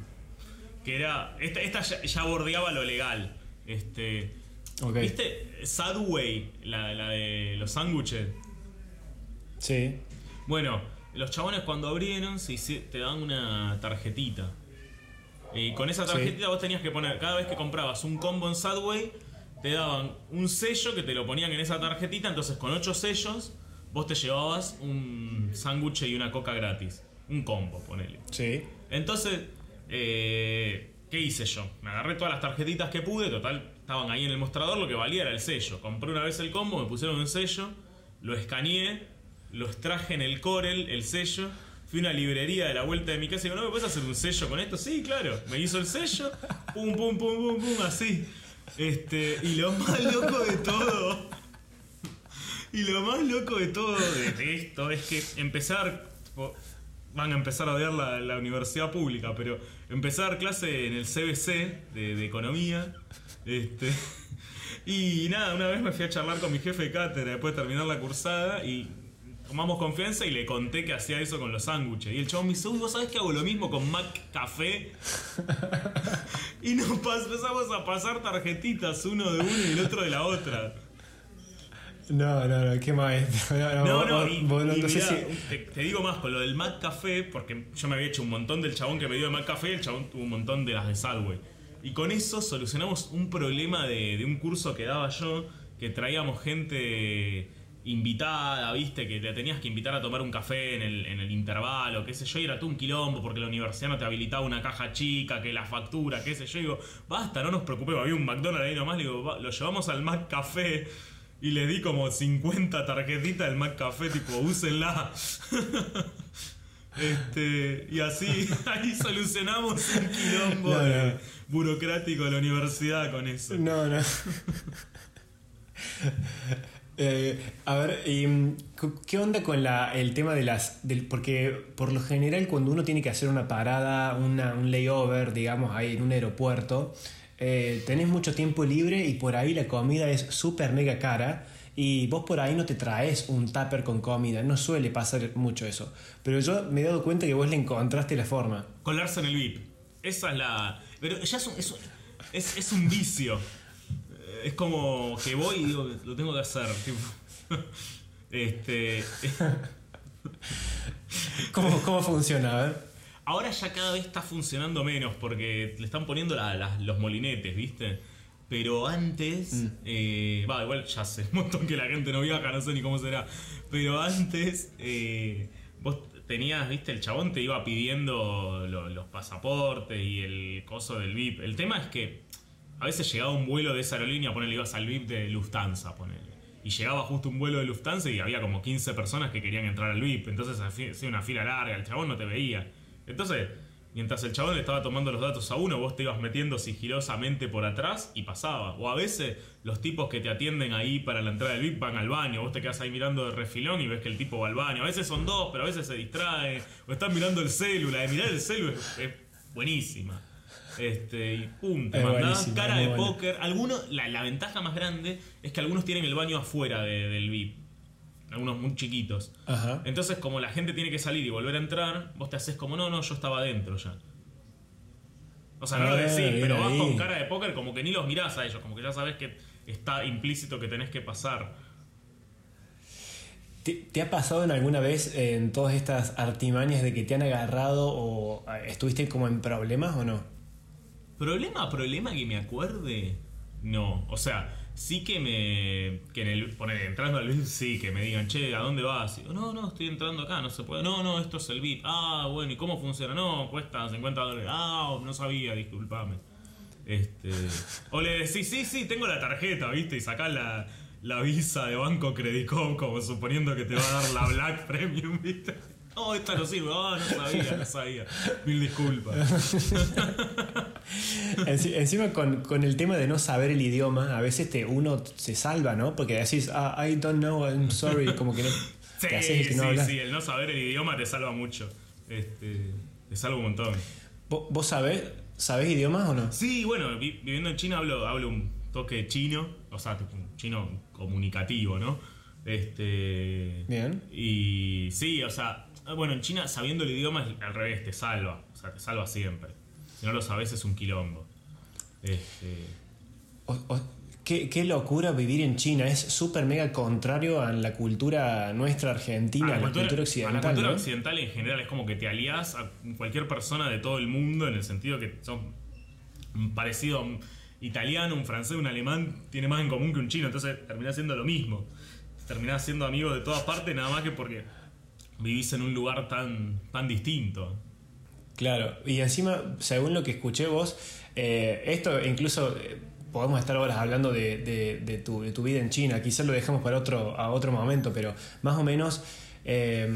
Que era. Esta, esta ya, ya bordeaba lo legal. Este. Ok. ¿Viste? Sadway, la, la de los sándwiches. Sí. Bueno, los chabones cuando abrieron se te dan una tarjetita. Y con esa Sí. tarjetita vos tenías que poner, cada vez que comprabas un combo en Sadway, te daban un sello que te lo ponían en esa tarjetita. Entonces, con ocho sellos, vos te llevabas un sándwich y una coca gratis. Un combo, ponele. Sí. Entonces, eh, ¿qué hice yo? Me agarré todas las tarjetitas que pude, total, estaban ahí en el mostrador, lo que valía era el sello. Compré una vez el combo, me pusieron un sello, lo escaneé, lo extraje en el Corel, el sello. Fui a una librería de la vuelta de mi casa y digo, ¿no me puedes hacer un sello con esto? Sí, claro. Me hizo el sello, pum, pum, pum, pum, pum, así. Este, y lo más loco de todo, y lo más loco de todo de, esto es que empezar, van a empezar a odiar la, la universidad pública, pero dar clase en el CBC de, de economía. Este, y nada, una vez me fui a charlar con mi jefe de cátedra después de terminar la cursada y tomamos confianza y le conté que hacía eso con los sándwiches. Y el chabón me dice, uy, ¿vos sabés que hago lo mismo con Mac Café? y nos empezamos a pasar tarjetitas uno de uno y el otro de la otra. No, no, no, qué maestro. No, No, no, vos- y, vos no- y no sé mirá, si- te, te digo más, con lo del Mac Café, porque yo me había hecho un montón del chabón que me dio de Mac Café y el chabón tuvo un montón de las de Sadway. Y con eso solucionamos un problema de, de un curso que daba yo, que traíamos gente invitada, viste, que te tenías que invitar a tomar un café en el, en el intervalo, qué sé yo, y era tú un quilombo porque la universidad no te habilitaba una caja chica, que la factura, qué sé yo, digo, basta, no nos preocupemos, había un McDonald's ahí nomás, digo, "Va, lo llevamos al McCafé y le di como 50 tarjetitas del McCafé, tipo, úsenla. Este, y así, ahí solucionamos un quilombo no. burocrático de la universidad con eso. No, no. Eh, a ver, mm, ¿qué onda con la, el tema de las... Del, porque por lo general cuando uno tiene que hacer una parada, una- un layover, digamos, ahí en un aeropuerto, eh, tenés mucho tiempo libre y por ahí la comida es súper mega cara y vos por ahí no te traes un tupper con comida, no suele pasar mucho eso. Pero yo me he dado cuenta que vos le encontraste la forma. Colarse en el VIP. Esa es la. Pero ya es un, es es- es un vicio. Es como que voy y digo, lo tengo que hacer. tipo. Este. ¿Cómo, cómo funciona? A ver. Ahora ya cada vez está funcionando menos porque le están poniendo la- la- los molinetes, ¿viste? Pero antes. eh, Va, igual ya sé un montón que la gente no viaja, no sé ni cómo será. Pero antes. eh, vos tenías, ¿viste? El chabón te iba pidiendo lo- los pasaportes y el coso del VIP. El tema es que a veces llegaba un vuelo de esa aerolínea, ponele, ibas al VIP de Lufthansa, ponele. Y llegaba justo un vuelo de Lufthansa y había como 15 personas que querían entrar al VIP. Entonces hacía una fila larga, el chabón no te veía. Entonces, mientras el chabón le estaba tomando los datos a uno, vos te ibas metiendo sigilosamente por atrás y pasaba. O a veces los tipos que te atienden ahí para la entrada del VIP van al baño. Vos te quedas ahí mirando de refilón y ves que el tipo va al baño. A veces son dos, pero a veces se distrae. O están mirando el celu. La de mirar el celu es, es buenísima. Este, y pum, te mandás cara de póker. Algunos, la, la ventaja más grande es que algunos tienen el baño afuera de- del VIP. Algunos muy chiquitos. Ajá. Entonces, como la gente tiene que salir y volver a entrar, vos te haces como, no, no, yo estaba adentro ya. O sea, no lo Ah, decís, pero vas ahí. con cara de póker como que ni los mirás a ellos, como que ya sabes que está implícito que tenés que pasar. ¿Te, te ha pasado en alguna vez en todas estas artimañas de que te han agarrado o eh, estuviste como en problemas o no? ¿Problema, problema que me acuerde? No, o sea, sí que me. que en el. poner, entrando al VIP, sí, que me digan, che, ¿a dónde vas? Y no, no, estoy entrando acá, no se puede. No, no, esto es el VIP. Ah, bueno, ¿y cómo funciona? No, cuesta 50 dólares. Ah, no sabía, disculpame. Este. O le decís, sí, sí, tengo la tarjeta, ¿viste? Y sacás la, la visa de Banco Credicom, como suponiendo que te va a dar la Black Premium, ¿viste? Oh, esta no sirve. Ah, no sabía, no sabía. Mil disculpas. Enci- Encima con, con el tema de no saber el idioma, a veces te, uno se salva, ¿no? Porque decís, ah, I don't know, I'm sorry, como que no... Sí, te haces el que no sí, hablas. sí, el no saber el idioma te salva mucho. Este, te salva un montón. ¿Vos, sabés, sabés idiomas o no? Sí, bueno, vi- viviendo en China hablo, hablo un toque chino, o sea, un chino comunicativo, ¿no? Este. Bien. Y sí, o sea, bueno, en China sabiendo el idioma es al revés, te salva, o sea, te salva siempre. Si no lo sabes es un quilombo. Este. O- o- qué, qué locura vivir en China, es súper mega contrario a la cultura nuestra argentina, a la, cultura, occidental. a la cultura ¿no? occidental en general es como que te alías a cualquier persona de todo el mundo en el sentido que son parecido a un italiano, un francés, un alemán, tiene más en común que un chino, entonces terminás siendo lo mismo. Terminás siendo amigo de todas partes nada más que porque vivís en un lugar tan, tan distinto. Claro, y encima, según lo que escuché vos, eh, esto incluso eh, podemos estar horas hablando de, de- de tu, de tu vida en China, quizás lo dejamos para otro, a otro momento, pero más o menos, eh,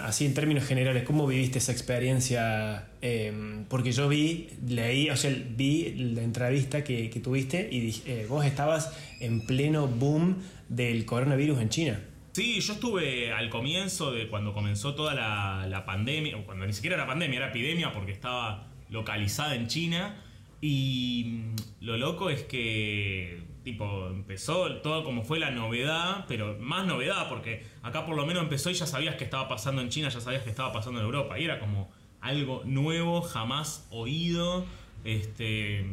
así en términos generales, ¿cómo viviste esa experiencia? Eh, porque yo vi, leí, o sea, vi la entrevista que, que tuviste y vos estabas en pleno boom del coronavirus en China. Sí, yo estuve al comienzo de cuando comenzó toda la, pandemia, cuando ni siquiera era pandemia, era epidemia porque estaba localizada en China. Y mm, lo loco es que, tipo, empezó todo como fue la novedad, pero más novedad porque acá por lo menos empezó y ya sabías que estaba pasando en China, ya sabías que estaba pasando en Europa. Y era como algo nuevo, jamás oído. Este.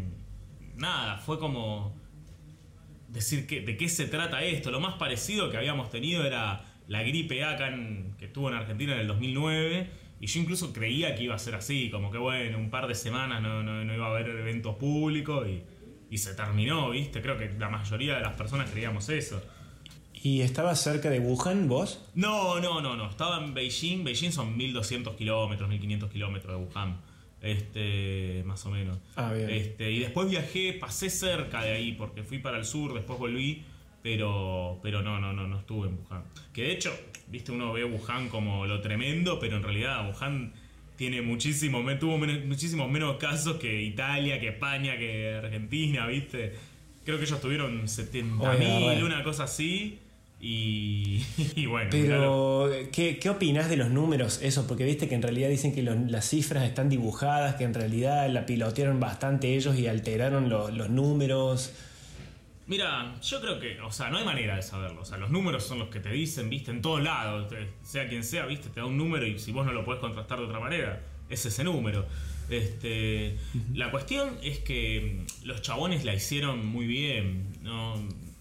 Nada, fue como decir que, de qué se trata esto. Lo más parecido que habíamos tenido era la gripe A que estuvo en Argentina en el 2009. Y yo incluso creía que iba a ser así, como que bueno, un par de semanas no, no- no iba a haber eventos públicos y, y se terminó, ¿viste? Creo que la mayoría de las personas creíamos eso. ¿Y estabas cerca de Wuhan, vos? No, no, no, no. Estaba en Beijing. Beijing son 1200 kilómetros, 1500 kilómetros de Wuhan. Este, más o menos. Ah, bien. Este, y después viajé, pasé cerca de ahí porque fui para el sur, después volví. Pero, pero no, no, no, no estuve en Wuhan. Que de hecho, viste, uno ve Wuhan como lo tremendo, pero en realidad Wuhan tiene muchísimo, tuvo muchísimos menos casos que Italia, que España, que Argentina, viste. Creo que ellos tuvieron 70.000, una cosa así. Y, bueno. Pero, ¿qué, ¿qué opinas de los números? Eso, porque viste que en realidad dicen que las cifras están dibujadas, que en realidad la pilotearon bastante ellos y alteraron los números. Mira, yo creo que, o sea, no hay manera de saberlo. O sea, los números son los que te dicen, viste, en todos lados. Sea quien sea, viste, te da un número y si vos no lo podés contrastar de otra manera, es ese número. Este, La cuestión es que los chabones la hicieron muy bien. ¿no?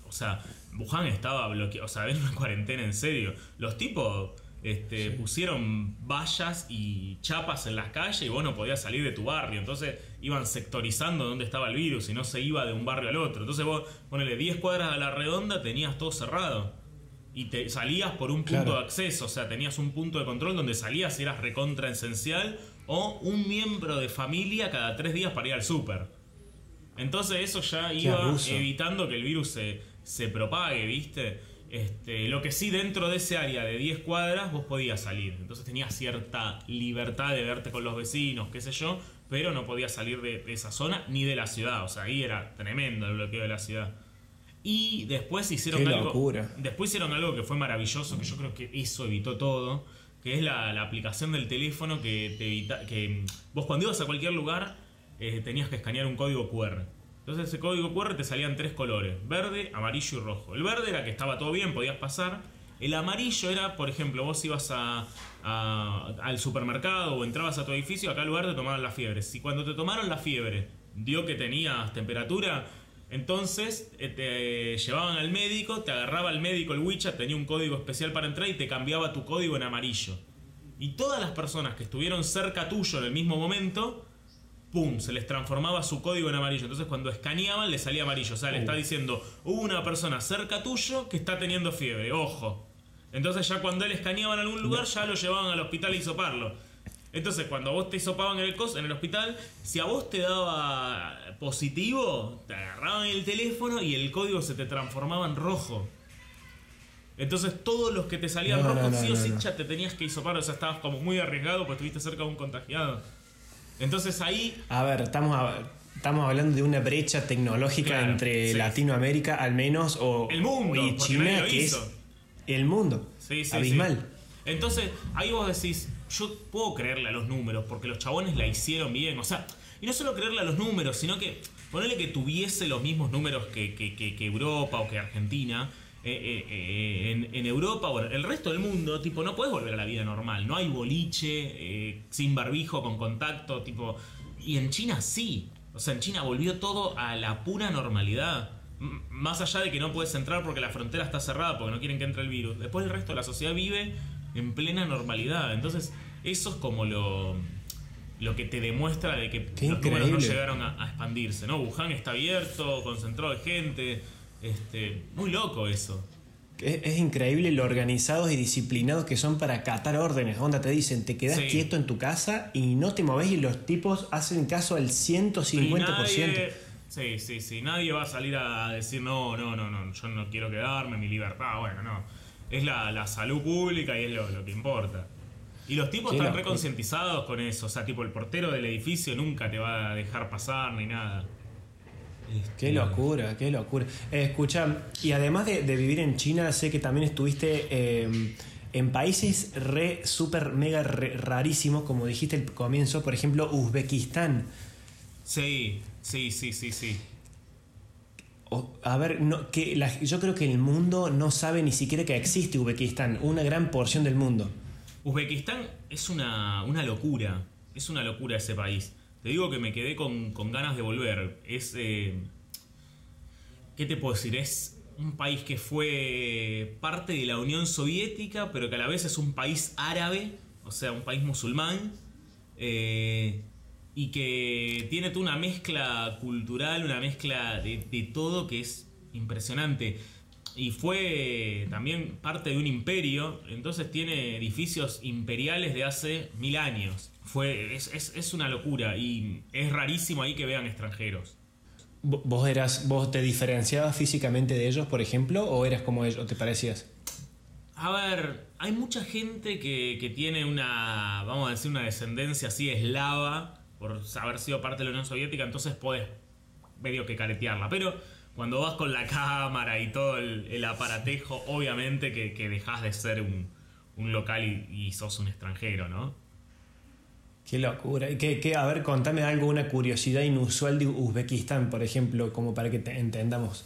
O sea, Wuhan estaba bloqueado. O sea, en una cuarentena en serio. Los tipos este, pusieron vallas y chapas en las calles y vos no podías salir de tu barrio. Entonces iban sectorizando dónde estaba el virus y no se iba de un barrio al otro. Entonces vos, ponele 10 cuadras a la redonda, tenías todo cerrado. Y te salías por un punto de acceso, o sea, tenías un punto de control donde salías y eras recontra esencial o un miembro de familia cada tres días para ir al súper. Entonces eso ya iba evitando que el virus se, se propague, ¿viste? Este, lo que sí, dentro de ese área de 10 cuadras vos podías salir. Entonces tenías cierta libertad de verte con los vecinos, qué sé yo, pero no podías salir de, esa zona ni de la ciudad. O sea, ahí era tremendo el bloqueo de la ciudad. Y después hicieron algo. Después hicieron algo que fue maravilloso, que yo creo que eso evitó todo. Que es la, aplicación del teléfono que te evita. que vos cuando ibas a cualquier lugar eh, tenías que escanear un código QR. Entonces ese código QR te salían tres colores, verde, amarillo y rojo. El verde era que estaba todo bien, podías pasar. El amarillo era, por ejemplo, vos ibas al supermercado o entrabas a tu edificio, acá al lugar te tomaban la fiebre. Si cuando te tomaron la fiebre dio que tenías temperatura, entonces eh, te llevaban al médico, te agarraba el médico el WeChat, tenía un código especial para entrar y te cambiaba tu código en amarillo. Y todas las personas que estuvieron cerca tuyo en el mismo momento ¡pum! Se les transformaba su código en amarillo. Entonces cuando escaneaban le salía amarillo. O sea, le está uh. diciendo, hubo una persona cerca tuyo que está teniendo fiebre, ojo. Entonces ya cuando él escaneaba en algún lugar ya lo llevaban al hospital y hisoparlo. Entonces cuando a vos te hisopaban en el, en el hospital, si a vos te daba positivo, te agarraban el teléfono y el código se te transformaba en rojo. Entonces todos los que te salían rojos sí o sí ya te tenías que hisopar. O sea, estabas como muy arriesgado porque estuviste cerca de un contagiado. Entonces ahí... A ver, estamos, estamos hablando de una brecha tecnológica entre Latinoamérica al menos o el mundo, y China, que es el mundo. abismal. Entonces, ahí vos decís, yo puedo creerle a los números porque los chabones la hicieron bien. O sea, y no solo creerle a los números, sino que ponerle que tuviese los mismos números que, que, que Europa o que Argentina eh, eh, eh, en, Europa, bueno, el resto del mundo, tipo, no puedes volver a la vida normal. No hay boliche, sin barbijo, con contacto, tipo. Y en China sí. O sea, en China volvió todo a la pura normalidad. más allá de que no puedes entrar porque la frontera está cerrada, porque no quieren que entre el virus. Después el resto de la sociedad vive en plena normalidad. Entonces, eso es como lo, lo que te demuestra de que los números no llegaron a, a, expandirse. ¿no? Wuhan está abierto, concentrado de gente este, muy loco eso. Es, increíble lo organizados y disciplinados que son para acatar órdenes. Onda, te dicen, te quedas quieto en tu casa y no te moves y los tipos hacen caso al 150%. sí, sí, sí. Nadie va a salir a decir, no, no, no, no, yo no quiero quedarme, mi libertad. Bueno, no. Es la, salud pública y es lo, que importa. Y los tipos están reconcientizados con eso. O sea, tipo, el portero del edificio nunca te va a dejar pasar ni nada. Qué locura, qué locura. Eh, escucha, y además de, vivir en China, sé que también estuviste eh, en países re, super, mega rarísimos, como dijiste al comienzo, por ejemplo, Uzbekistán. Sí, sí, sí, sí, sí. a ver, no, que yo creo que el mundo no sabe ni siquiera que existe Uzbekistán, una gran porción del mundo. Uzbekistán es una, una locura, es una locura ese país. Te digo que me quedé con, ganas de volver. Es. Eh, ¿Qué te puedo decir? Es un país que fue parte de la Unión Soviética, pero que a la vez es un país árabe, o sea, un país musulmán. Eh, y que tiene toda una mezcla cultural, una mezcla de, todo que es impresionante. y fue también parte de un imperio, entonces tiene edificios imperiales de hace mil años. Fue, es, es- es una locura y es rarísimo ahí que vean extranjeros. Vo- ¿Vos, eras, ¿Vos te diferenciabas físicamente de ellos, por ejemplo, o eras como ellos, o te parecías? A ver, hay mucha gente que, que tiene una, vamos a decir, una descendencia así eslava por haber sido parte de la Unión Soviética, entonces podés medio que caretearla. Pero cuando vas con la cámara y todo el, el aparatejo, obviamente que, que dejás de ser un, un local y, y sos un extranjero, ¿no? Qué locura. ¿Y ¿Qué, qué, a ver, contame algo, una curiosidad inusual de Uzbekistán, por ejemplo, como para que te entendamos.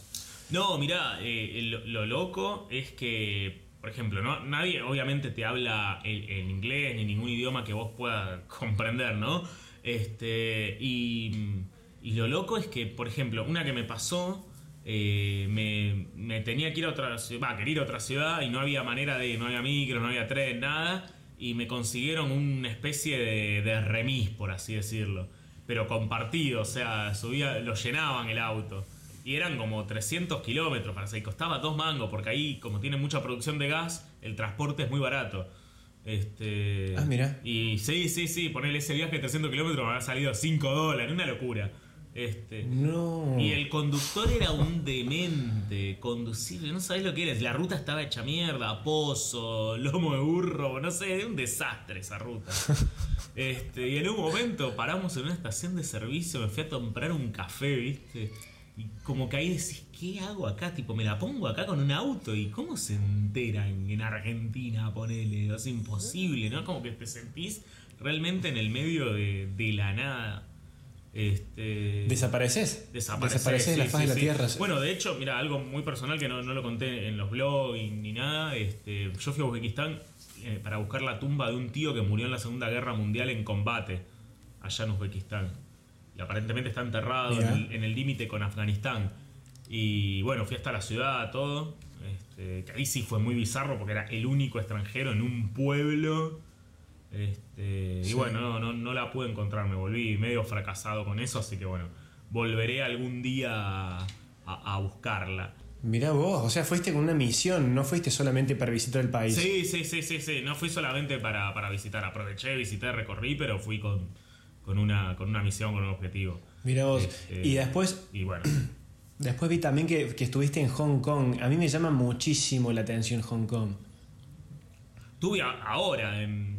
No, mirá, eh, lo, lo loco es que, por ejemplo, ¿no? nadie obviamente te habla el, inglés ni ningún idioma que vos puedas comprender, ¿no? Este, y, y lo loco es que, por ejemplo, una que me pasó, eh, me, me tenía que ir a otra ciudad, quería ir a otra ciudad y no había manera de, no había micro, no había tren, nada, y me consiguieron una especie de, de remis, por así decirlo, pero compartido, o sea, subía, lo llenaban el auto. Y eran como 300 kilómetros para. Y costaba dos mangos, porque ahí, como tiene mucha producción de gas, el transporte es muy barato. Este, Ah, mira. Y sí, sí, sí, ponerle ese viaje de 300 kilómetros me ha salido 5 dólares, una locura. Este, No. y el conductor era un demente, conducible, no sabés lo que era. La ruta estaba hecha mierda, pozo, lomo de burro, no sé, era un desastre esa ruta. Este, y en un momento paramos en una estación de servicio, me fui a comprar un café, ¿viste? Y como que ahí decís, ¿qué hago acá? Tipo, me la pongo acá con un auto y ¿cómo se enteran en Argentina, ponele? Es imposible, ¿no? Como que te sentís realmente en el medio de, de la nada. Este, ¿Desapareces? Desaparecer, Desapareces de la faz sí, de la sí. tierra. Bueno, de hecho, mira, algo muy personal que no, no lo conté en los blogs ni nada. Este, yo fui a Uzbekistán eh, para buscar la tumba de un tío que murió en la Segunda Guerra Mundial en combate, allá en Uzbekistán. Y aparentemente está enterrado en Mirá. el- en el límite con Afganistán. Y bueno, fui hasta la ciudad, todo. Este, que ahí sí fue muy bizarro porque era el único extranjero en un pueblo. Este, Sí. Y bueno, no, no, no la pude encontrar, me volví medio fracasado con eso, así que bueno, volveré algún día a, a buscarla. Mirá vos, o sea, fuiste con una misión, no fuiste solamente para visitar el país. Sí, sí, sí, sí, sí, no fui solamente para, para visitar, aproveché, visité, recorrí, pero fui con, con, una, con una misión, con un objetivo. Mirá vos. Este, Y después, Y bueno, después vi también que, que estuviste en Hong Kong. A mí me llama muchísimo la atención Hong Kong. tuve a- ahora, en,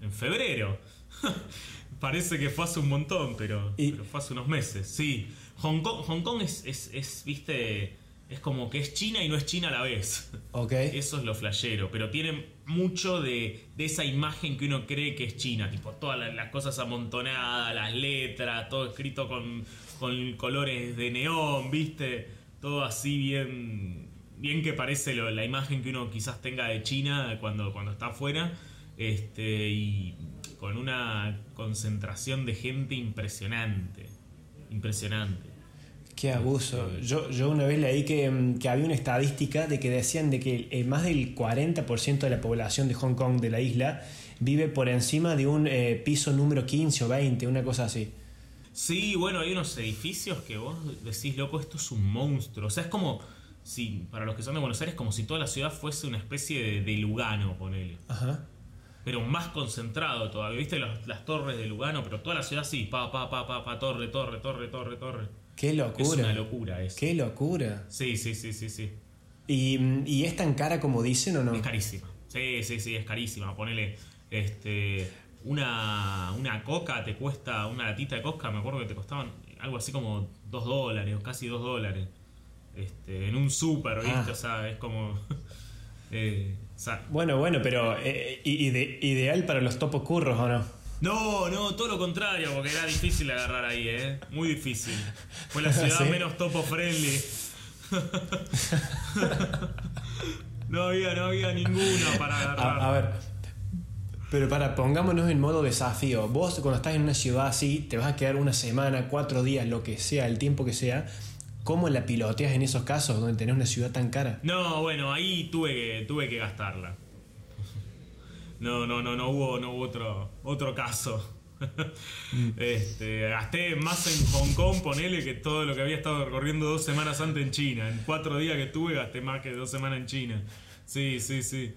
en febrero. Parece que fue hace un montón, pero, Y- pero fue hace unos meses. Sí, Hong Kong, Hong Kong es, es, es, viste, es como que es China y no es China a la vez. ¿Ok? Eso es lo flashero, pero tiene mucho de, de esa imagen que uno cree que es China, tipo todas las, las cosas amontonadas, las letras, todo escrito con, con colores de neón, ¿viste? Todo así bien, bien que parece lo- la imagen que uno quizás tenga de China cuando, cuando está afuera, este, y con una concentración de gente impresionante, impresionante. Qué abuso. Yo, yo una vez leí que, mm, que había una estadística de que decían de que eh, más del 40% de la población de Hong Kong, de la isla, vive por encima de un eh, piso número 15 o 20, una cosa así. Sí, bueno, hay unos edificios que vos decís, loco, esto es un monstruo. O sea, es como si, para los que son de Buenos Aires, como si toda la ciudad fuese una especie de, de Lugano, ponele. Ajá. Pero más concentrado todavía. ¿Viste los- las torres de Lugano? Pero toda la ciudad sí, pa, pa, pa, pa, pa, torre, torre, torre, torre, torre. Qué Es locura. una locura eso. Qué locura. Sí, sí, sí, sí, sí. ¿Y, ¿Y es tan cara como dicen o no? Es carísima. Sí, sí, sí, es carísima. Ponele, este, una, una coca te cuesta, una latita de coca, me acuerdo que te costaban algo así como 2 dólares o casi 2 dólares. Este, en un súper, ¿viste? Ah. O sea, es como... eh, Bueno, bueno, pero eh, ide- ideal para los topos curros o no. no, no, todo lo contrario, porque era difícil agarrar ahí, ¿eh? Muy difícil. Fue la ciudad ¿Sí? menos topo friendly. no había, no había ninguna para agarrar. A, a ver, pero para, pongámonos en modo desafío. Vos cuando estás en una ciudad así, te vas a quedar una semana, cuatro días, lo que sea, el tiempo que sea. ¿Cómo la piloteas en esos casos donde tenés una ciudad tan cara? No, bueno, ahí tuve que, tuve que gastarla. No, no, no, no hubo, no hubo otro, otro caso. este, gasté más en Hong Kong, ponele, que todo lo que había estado recorriendo dos semanas antes en China. En cuatro días que estuve gasté más que dos semanas en China. Sí, sí, sí.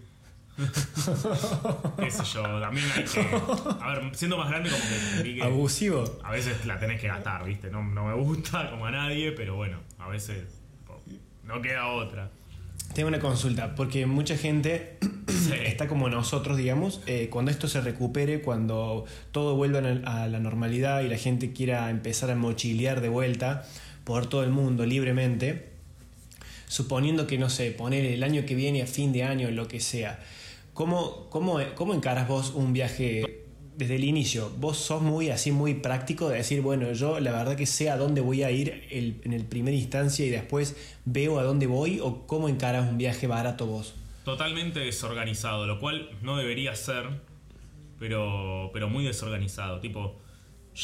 Qué sé yo, también hay que. A ver, siendo más grande, como que que Abusivo. a veces la tenés que gastar, ¿viste? No, no me gusta como a nadie, pero bueno, a veces po, no queda otra. Tengo una consulta, porque mucha gente Sí. está como nosotros, digamos, eh, cuando esto se recupere, cuando todo vuelva a la normalidad y la gente quiera empezar a mochilear de vuelta por todo el mundo libremente, suponiendo que, no sé, poner el año que viene, a fin de año, lo que sea, ¿cómo, cómo, cómo encaras vos un viaje desde el inicio? ¿Vos sos muy así, muy práctico de decir, bueno, yo la verdad que sé a dónde voy a ir en el primer instancia y después veo a dónde voy? ¿O cómo encaras un viaje barato vos? Totalmente desorganizado, lo cual no debería ser, pero, pero muy desorganizado. Tipo,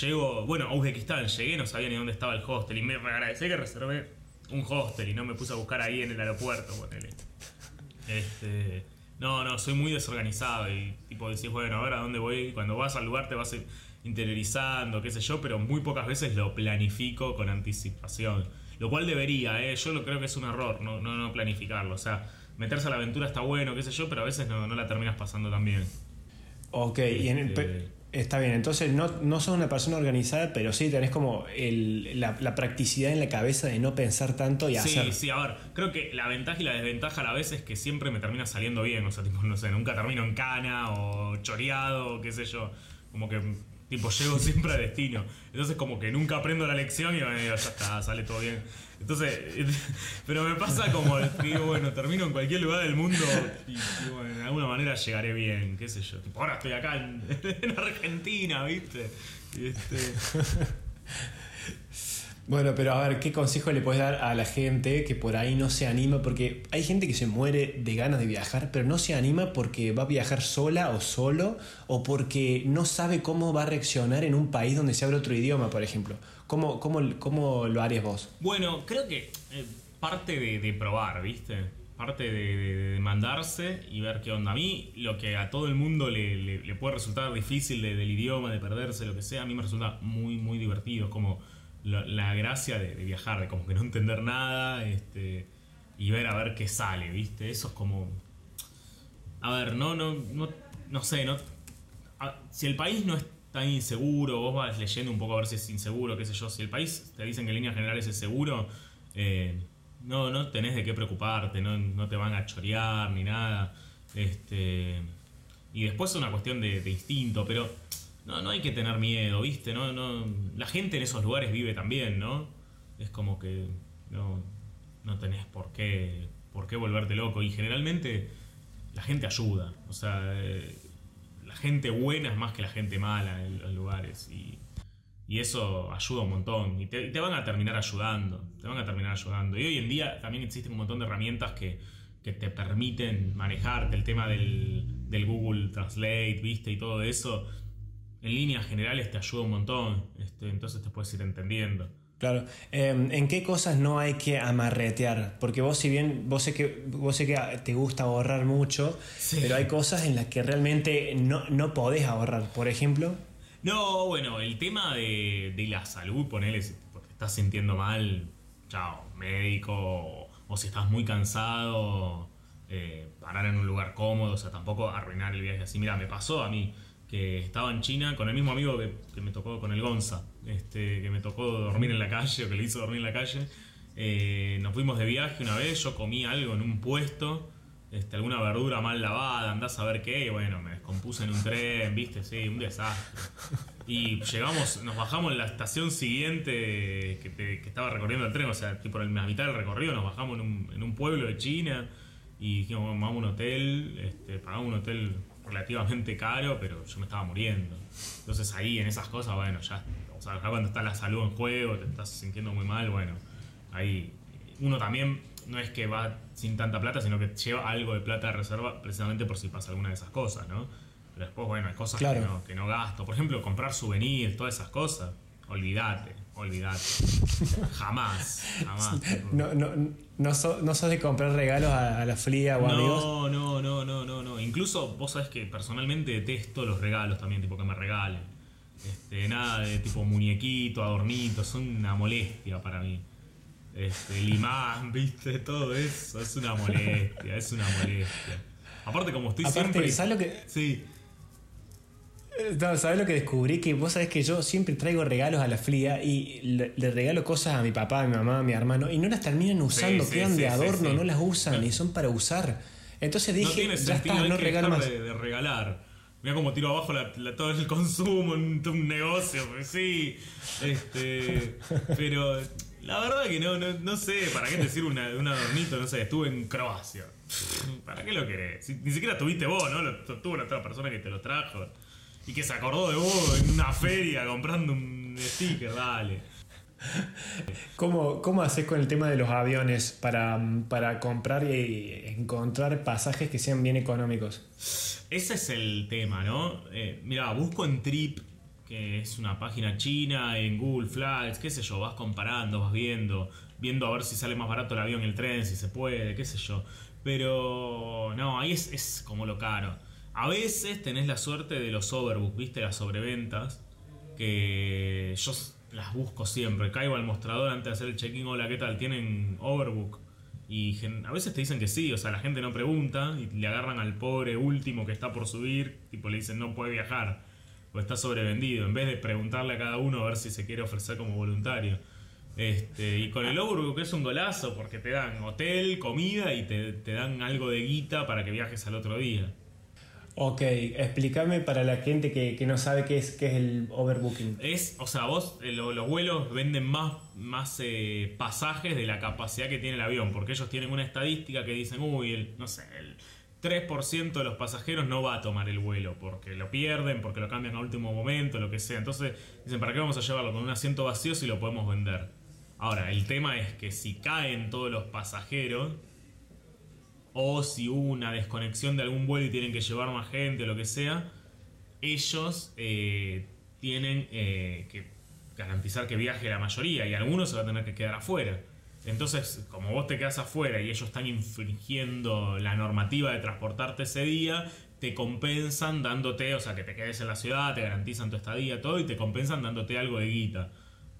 llego, bueno, a Uzbekistán llegué, no sabía ni dónde estaba el hostel y me agradecé que reservé un hostel y no me puse a buscar ahí en el aeropuerto, ponele. Este, no, no, soy muy desorganizado y tipo decís, bueno, a ver a dónde voy. Cuando vas al lugar te vas interiorizando, qué sé yo, pero muy pocas veces lo planifico con anticipación. Lo cual debería, ¿eh? yo lo creo que es un error no, no, no planificarlo. O sea, meterse a la aventura está bueno, qué sé yo, pero a veces no, no la terminas pasando tan bien. Ok, y en el está bien, entonces no, no sos una persona organizada, pero sí tenés como el- la, la practicidad en la cabeza de no pensar tanto y Sí, hacer. sí, a ver, creo que la ventaja y la desventaja a la vez es que siempre me termina saliendo bien. O sea, tipo, no sé, nunca termino en cana o choreado o qué sé yo. Como que, tipo, llego siempre al destino. Entonces, como que nunca aprendo la lección y bueno, ya está, sale todo bien. Entonces, pero me pasa como digo, bueno, termino en cualquier lugar del mundo y, bueno, de alguna manera llegaré bien, qué sé yo. Tipo, ahora estoy acá en, en Argentina, ¿viste? Este, Bueno, pero a ver, ¿qué consejo le puedes dar a la gente que por ahí no se anima? Porque hay gente que se muere de ganas de viajar, pero no se anima porque va a viajar sola o solo, o porque no sabe cómo va a reaccionar en un país donde se habla otro idioma, por ejemplo. ¿Cómo, cómo, cómo lo harías vos? Bueno, creo que eh, parte de, probar, ¿viste? Parte de, de- mandarse y ver qué onda. A mí, lo que a todo el mundo le, puede resultar difícil de- del idioma, de perderse, lo que sea, a mí me resulta muy, muy divertido. Es como la, gracia de, viajar, de como que no entender nada este, y ver a ver qué sale, ¿viste? Eso es como. A ver, no, no, no, no sé, no. si el país no es tan inseguro, vos vas leyendo un poco a ver si es inseguro, qué sé yo. Si el país te dicen que en líneas generales es seguro, eh, no, no tenés de qué preocuparte, no, no te van a chorear ni nada. Este, y después es una cuestión de, instinto, pero no, no hay que tener miedo, ¿viste? No, no, la gente en esos lugares vive también, ¿no? Es como que no, no tenés por qué, por qué volverte loco. Y generalmente la gente ayuda. O sea, eh, gente buena es más que la gente mala en los lugares. Y, eso ayuda un montón. Y te, van a terminar ayudando. Te van a terminar ayudando. Y hoy en día también existen un montón de herramientas que, te permiten manejarte. El tema del, del Google Translate, ¿viste? Y todo eso. En líneas generales te ayuda un montón. Este, entonces te puedes ir entendiendo. Claro. Eh, ¿En qué cosas no hay que amarretear? Porque vos, si bien vos sé que, vos sé que te gusta ahorrar mucho, Sí. pero hay cosas en las que realmente no, no podés ahorrar. Por ejemplo, No, bueno, el tema de, de la salud, ponele, si te estás sintiendo mal, chao, médico, o, o si estás muy cansado, eh, parar en un lugar cómodo, o sea, tampoco arruinar el viaje así. Mira, me pasó a mí que estaba en China con el mismo amigo que, que me tocó con el Gonza, este, que me tocó dormir en la calle, o que le hizo dormir en la calle. Eh, nos fuimos de viaje una vez, yo comí algo en un puesto, este, alguna verdura mal lavada, andás a ver qué, y bueno, me descompuse en un tren, viste, sí, un desastre. Y llegamos, nos bajamos en la estación siguiente que, estaba recorriendo el tren, o sea, tipo en la mitad del recorrido nos bajamos en un, pueblo de China y dijimos, "Bueno, vamos a un hotel, este, pagamos un hotel relativamente caro, pero yo me estaba muriendo. Entonces ahí en esas cosas, bueno, ya, o sea, cuando está la salud en juego, te estás sintiendo muy mal, bueno, ahí uno también no es que va sin tanta plata, sino que lleva algo de plata de reserva precisamente por si pasa alguna de esas cosas, ¿no? Pero después, bueno, hay cosas Claro. que, no, que no gasto. Por ejemplo, comprar souvenirs, todas esas cosas. Olvídate, olvídate. Jamás, jamás. no, no, no, sos, no sos de comprar regalos a, a la fría o amigos. No, no, no, no, no, no. Incluso vos sabés que personalmente detesto los regalos también, tipo que me regalen. Este, nada de tipo muñequito, adornito, son una molestia para mí. Este, el imán, viste, todo eso, es una molestia, es una molestia. Aparte, como estoy Aparte, siempre. ¿sabes lo que, Sí, Eh, No, ¿sabes lo que descubrí? Que vos sabés que yo siempre traigo regalos a la flia y le, le regalo cosas a mi papá, a mi mamá, a mi hermano y no las terminan usando, sí, quedan sí, de sí, adorno, no las usan y son para usar. Entonces no dije, tiene ya está, no regalo dejar más. de, de regalar. Mira cómo tiro abajo todo el consumo en un negocio, pues sí. Este, pero la verdad que no, no, no sé, ¿para qué sirve una- un adornito? No sé, estuve en Croacia. ¿Para qué lo querés? Ni siquiera tuviste vos, ¿no? Lo, tuvo la otra persona que te lo trajo. Y que se acordó de vos en una feria comprando un sticker, dale. ¿Cómo, ¿Cómo haces con el tema de los aviones para, para comprar y encontrar pasajes que sean bien económicos? Ese es el tema, ¿no? Eh, mira, busco en Trip, que es una página china, en Google Flights, qué sé yo, vas comparando, vas viendo, viendo a ver si sale más barato el avión, el tren, si se puede, qué sé yo. Pero no, ahí es, es como lo caro. A veces tenés la suerte de los overbook, ¿viste? Las sobreventas, que yo las busco siempre. Caigo al mostrador antes de hacer el check-in, hola, ¿qué tal? ¿Tienen overbook? Y a veces te dicen que sí, o sea, la gente no pregunta y le agarran al pobre último que está por subir, tipo le dicen no puede viajar o está sobrevendido, en vez de preguntarle a cada uno a ver si se quiere ofrecer como voluntario. Este, y con el Overbook es un golazo porque te dan hotel, comida y te, te dan algo de guita para que viajes al otro día. Ok, explícame para la gente que, que no sabe qué es, qué es el overbooking. Es, o sea, vos, eh, lo- los vuelos venden más, más eh, pasajes de la capacidad que tiene el avión, porque ellos tienen una estadística que dicen, uy, el, no sé, el 3% de los pasajeros no va a tomar el vuelo, porque lo pierden, porque lo cambian a último momento, lo que sea. Entonces, dicen, ¿para qué vamos a llevarlo con un asiento vacío si lo podemos vender? Ahora, el tema es que si caen todos los pasajeros, o si hubo una desconexión de algún vuelo y tienen que llevar más gente lo que sea, ellos eh, tienen eh, que garantizar que viaje la mayoría y algunos se va a tener que quedar afuera. Entonces, como vos te quedas afuera y ellos están infringiendo la normativa de transportarte ese día, te compensan dándote, o sea, que te quedes en la ciudad, te garantizan tu estadía, todo, y te compensan dándote algo de guita.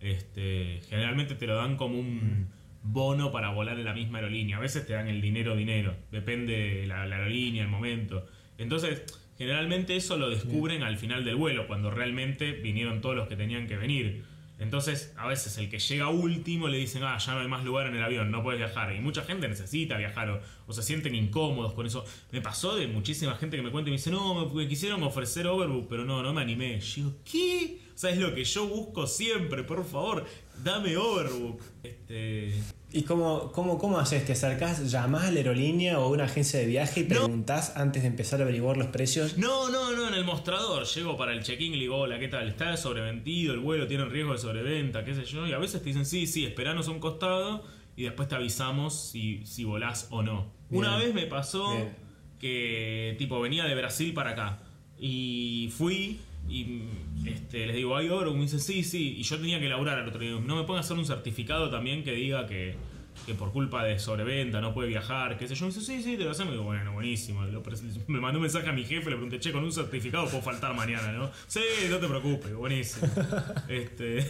Este, generalmente te lo dan como un bono para volar en la misma aerolínea. A veces te dan el dinero, dinero. Depende de la, aerolínea, el momento. Entonces, generalmente eso lo descubren al final del vuelo, cuando realmente vinieron todos los que tenían que venir. Entonces, a veces el que llega último le dicen, ah, ya no hay más lugar en el avión, no puedes viajar. Y mucha gente necesita viajar o, se sienten incómodos con eso. Me pasó de muchísima gente que me cuenta y me dice, no, me, me quisieron ofrecer Overbook, pero no, no me animé. Yo ¿qué? O sea, es lo que yo busco siempre, por favor, dame Overbook. Este... ¿Y cómo, cómo, cómo haces? ¿Te acercás, llamás a la aerolínea o a una agencia de viaje y preguntás antes de empezar a averiguar los precios? No, no, no, en el mostrador. Llego para el check-in y le digo, hola, ¿qué tal? ¿Está sobrevendido? ¿El vuelo tiene riesgo de sobreventa? ¿Qué sé yo? Y a veces te dicen, sí, sí, esperanos a un costado y después te avisamos si, si volás o no. Bien. Una vez me pasó Bien. que, tipo, venía de Brasil para acá. Y fui y este, les digo, ¿hay oro? Me dicen, sí, sí. Y yo tenía que laburar al otro día. No me pueden hacer un certificado también que diga que, que por culpa de sobreventa no puede viajar, qué sé yo. Me dice, sí, sí, te lo hacemos. Y digo, bueno, buenísimo. Me mandó un mensaje a mi jefe, le pregunté, che, con un certificado puedo faltar mañana, ¿no? Sí, no te preocupes, buenísimo. este.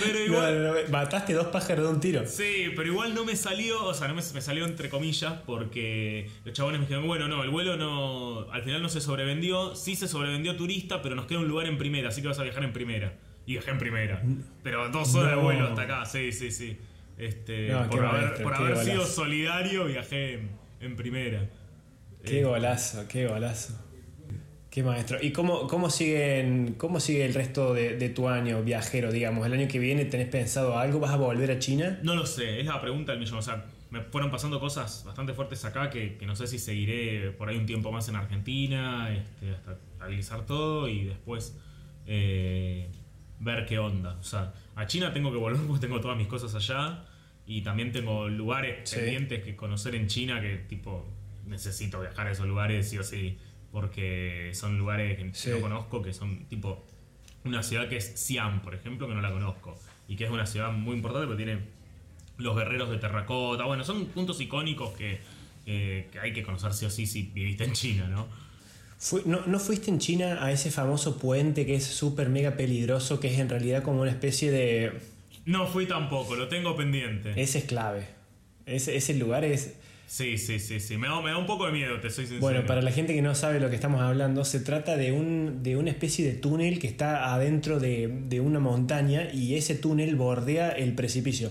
Pero igual. no, no, mataste dos pájaros de un tiro. Sí, pero igual no me salió, o sea, no me, me salió entre comillas porque los chabones me dijeron, bueno, no, el vuelo no, al final no se sobrevendió, sí se sobrevendió turista, pero nos queda un lugar en primera, así que vas a viajar en primera. Y viajé en primera. Pero dos horas No. de vuelo hasta acá, sí, sí, sí. Este, No, por haber, maestro, por qué haber sido solidario, viajé en, en primera. Qué Eh, golazo, qué golazo. Qué maestro. ¿Y cómo, cómo, siguen, cómo sigue el resto de, de tu año viajero, digamos? ¿El año que viene tenés pensado algo? ¿Vas a volver a China? No lo sé, es la pregunta del millón. O sea, me fueron pasando cosas bastante fuertes acá que, que no sé si seguiré por ahí un tiempo más en Argentina, este, hasta estabilizar todo y después eh, ver qué onda. O sea, a China tengo que volver porque tengo todas mis cosas allá y también tengo lugares Sí. pendientes que conocer en China que tipo necesito viajar a esos lugares sí o sí porque son lugares que Sí. no conozco que son tipo una ciudad que es Siam, por ejemplo, que no la conozco. Y que es una ciudad muy importante porque tiene los guerreros de terracota. Bueno, son puntos icónicos que, que- que hay que conocer sí o sí si viviste en China, ¿no? Fui- no, ¿No fuiste en China a ese famoso puente que es súper mega peligroso, que es en realidad como una especie de... No fui tampoco, lo tengo pendiente. Ese es clave. Ese, ese lugar es... Sí, sí, sí, sí. Me da, me da un poco de miedo, te soy sincero. Bueno, para la gente que no sabe lo que estamos hablando, se trata de, un, de una especie de túnel que está adentro de, de una montaña y ese túnel bordea el precipicio.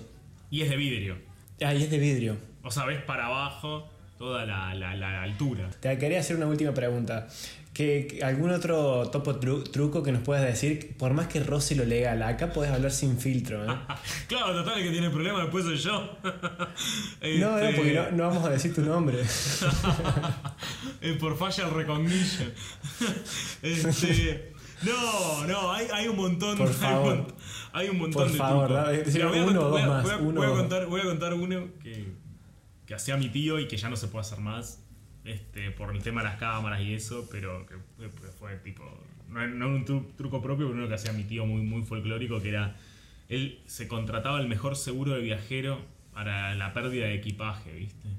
Y es de vidrio. Ah, y es de vidrio. O sea, ves para abajo toda la, la- la altura. Te quería hacer una última pregunta. ¿Qué, ¿Algún otro topo tru- truco que nos puedas decir? Por más que roce lo legal, acá podés hablar sin filtro. ¿eh? Claro, total, el que tiene problemas después soy yo. No, no, Este, porque no, no vamos a decir tu nombre. por facial recognition. Este, no, no, hay, hay un montón. Por hay un favor. Hay un montón Por de favor, trucos. voy a uno o dos más, voy a- uno voy a o dos. contar- Voy a contar uno que, que hacía mi tío y que ya no se puede hacer más. Este, por el tema de las cámaras y eso, pero que fue, tipo. No, no un tru- truco propio, pero uno que hacía mi tío muy, muy folclórico, que era. Él se contrataba el mejor seguro de viajero para la pérdida de equipaje, ¿viste?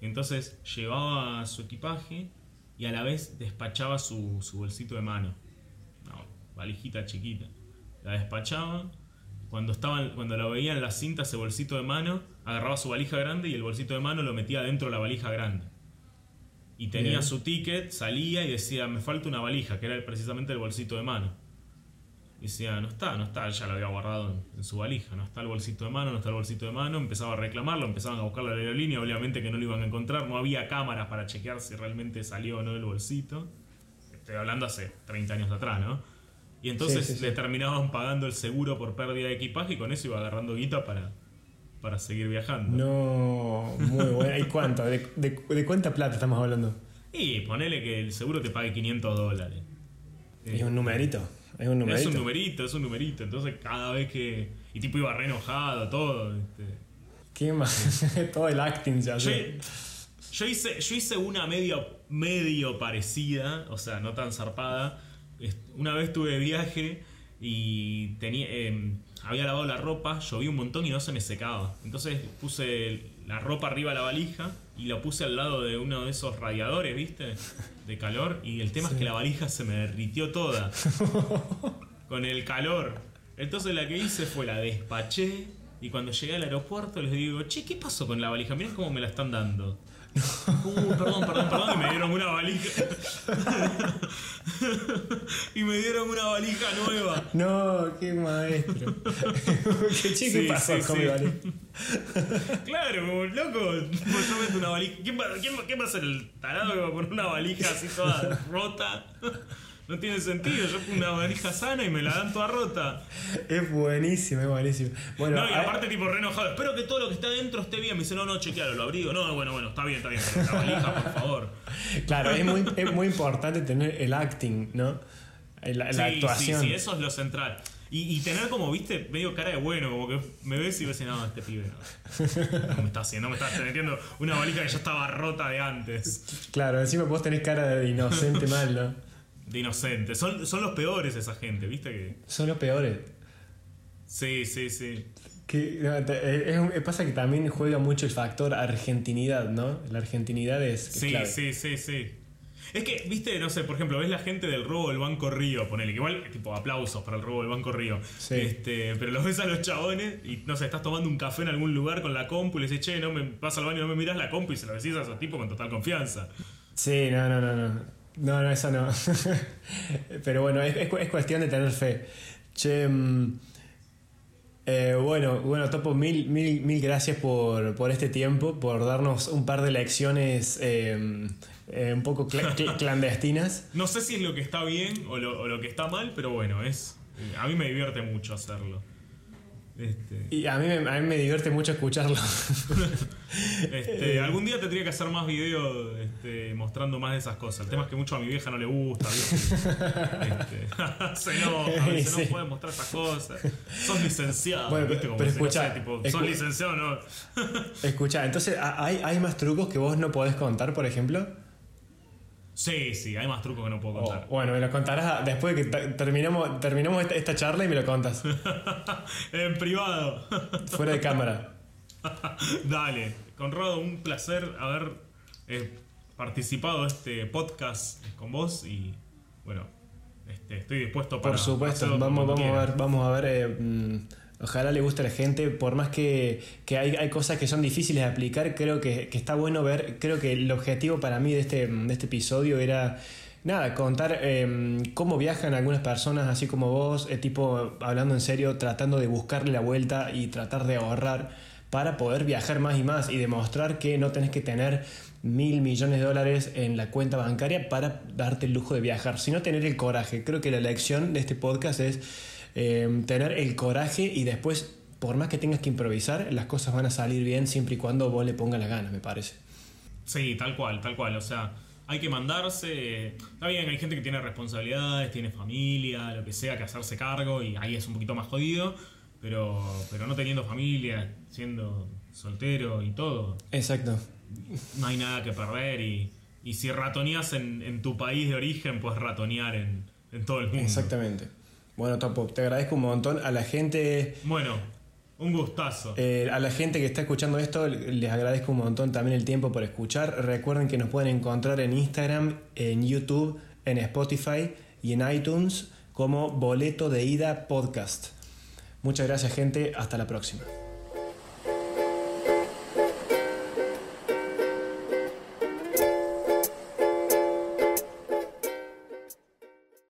Entonces llevaba su equipaje y a la vez despachaba su, su bolsito de mano. Una valijita chiquita. La despachaba. Cuando, estaban, cuando lo veía en la cinta, ese bolsito de mano, agarraba su valija grande y el bolsito de mano lo metía dentro de la valija grande. Y tenía Bien. su ticket, salía y decía, me falta una valija, que era precisamente el bolsito de mano. Y decía, no está, no está, ya lo había guardado en, en su valija, no está el bolsito de mano, no está el bolsito de mano, empezaba a reclamarlo, empezaban a buscar la aerolínea, obviamente que no lo iban a encontrar, no había cámaras para chequear si realmente salió o no el bolsito. Estoy hablando hace 30 años atrás, ¿no? Y entonces Sí, sí, sí. le terminaban pagando el seguro por pérdida de equipaje y con eso iba agarrando guita para, para seguir viajando. No, muy bueno. ¿Y cuánto? ¿De, de, de cuánta plata estamos hablando? Y ponele que el seguro te pague 500 dólares. Es un numerito. Es un numerito. Es un numerito, es un numerito. Entonces cada vez que... Y tipo iba re enojado, todo. este. ¿Qué más? Todo el acting ya Yo, yo hice, yo hice una medio, medio parecida, o sea, no tan zarpada. Una vez tuve viaje y tenía, eh, había lavado la ropa, llovía un montón y no se me secaba. Entonces puse la ropa arriba de la valija y la puse al lado de uno de esos radiadores, ¿viste? De calor. Y el tema es que la valija se me derritió toda con el calor. Entonces la que hice fue la despaché y cuando llegué al aeropuerto les digo, che, ¿qué pasó con la valija? Miren cómo me la están dando. Uh, perdón, perdón, perdón, dieron una valija. y me dieron una valija nueva. No, qué maestro. ¿Qué, che, ¿qué Sí, pasó sí, con sí. mi valija? Claro, loco, pues yo meto una valija. ¿Quién va, quién, va- quién va a ser el tarado que va a poner una valija así toda rota? No tiene sentido, yo pongo una valija sana y me la dan toda rota. Es buenísimo, es buenísimo. Bueno, No, y aparte tipo re enojado, espero que todo lo que está adentro esté bien. Me dice, no, no, chequealo, lo abrigo. No, bueno, bueno, está bien, está bien. La valija, por favor. claro, es muy, es muy importante tener el acting, ¿no? La, la sí, actuación. sí, sí, eso es lo central. Y, y tener como, viste, medio cara de bueno, como que me ves y ves, no, este pibe no. No me está haciendo, no me está metiendo una valija que ya estaba rota de antes. Claro, encima vos tenés cara de inocente mal, ¿no? De inocente. Son, son los peores esa gente, viste que. Son los peores. Sí, sí, sí. Que, es un- pasa que también juega mucho el factor argentinidad, ¿no? La argentinidad es, es Sí, clave. sí, sí, sí. Es que, viste, no sé, por ejemplo, ves la gente del robo del Banco Río, ponele, que igual, tipo, aplausos para el robo del Banco Río. Sí. Este, pero los ves a los chabones y, no sé, estás tomando un café en algún lugar con la compu y le dices, che, no me vas al baño, no me miras la compu y se lo decís a esos tipos con total confianza. Sí, no, no, no, no. No, no, eso no. Pero bueno, es, es es cuestión de tener fe. Che, mm, eh, bueno, bueno, Topo, mil, mil, mil gracias por, por este tiempo, por darnos un par de lecciones eh, eh, un poco cla- cl- clandestinas. No sé si es lo que está bien o lo, o lo que está mal, pero bueno, es. A mí me divierte mucho hacerlo. Este, Y a mí, me, a mí me divierte mucho escucharlo. este, algún día tendría que hacer más videos este, mostrando más de esas cosas. El tema es que mucho a mi vieja no le gusta. Este, se enoja, dice, Sí. no puedes mostrar esas cosas. Sos licenciado. Bueno, ¿viste? Como pero sé, tipo, sos licenciado, no. Escucha, entonces, ¿ha- ¿hay, ¿hay más trucos que vos no podés contar, por ejemplo? Sí, sí, hay más trucos que no puedo contar. bueno, me lo contarás después de que te- terminemos, terminemos esta, esta charla y me lo contas. en privado. Fuera de cámara. Dale, Conrado, un placer haber eh, participado de este podcast con vos y bueno, este, estoy dispuesto para... Por supuesto, vamos, vamos, a ver, vamos a ver, eh, mm, ojalá le guste a la gente, por más que, que hay, hay, cosas que son difíciles de aplicar, creo que, que, está bueno ver, creo que el objetivo para mí de este, de este episodio era... Nada, contar eh, cómo viajan algunas personas, así como vos, eh, tipo hablando en serio, tratando de buscarle la vuelta y tratar de ahorrar para poder viajar más y más y demostrar que no tenés que tener mil millones de dólares en la cuenta bancaria para darte el lujo de viajar, sino tener el coraje. Creo que la lección de este podcast es eh, tener el coraje y después, por más que tengas que improvisar, las cosas van a salir bien siempre y cuando vos le pongas las ganas, me parece. Sí, tal cual, tal cual. O sea, hay que mandarse. Está bien, hay gente que tiene responsabilidades, tiene familia, lo que sea, que hacerse cargo y ahí es un poquito más jodido pero, pero no teniendo familia, siendo soltero y todo. Exacto. No hay nada que perder y, y si ratoneas en, en, tu país de origen, puedes ratonear en, en, todo el mundo. Exactamente. Bueno, Topo, te agradezco un montón a la gente. Bueno, un gustazo. Eh, a la gente que está escuchando esto, les agradezco un montón también el tiempo por escuchar. Recuerden que nos pueden encontrar en Instagram, en YouTube, en Spotify y en iTunes como Boleto de Ida Podcast. Muchas gracias gente, hasta la próxima.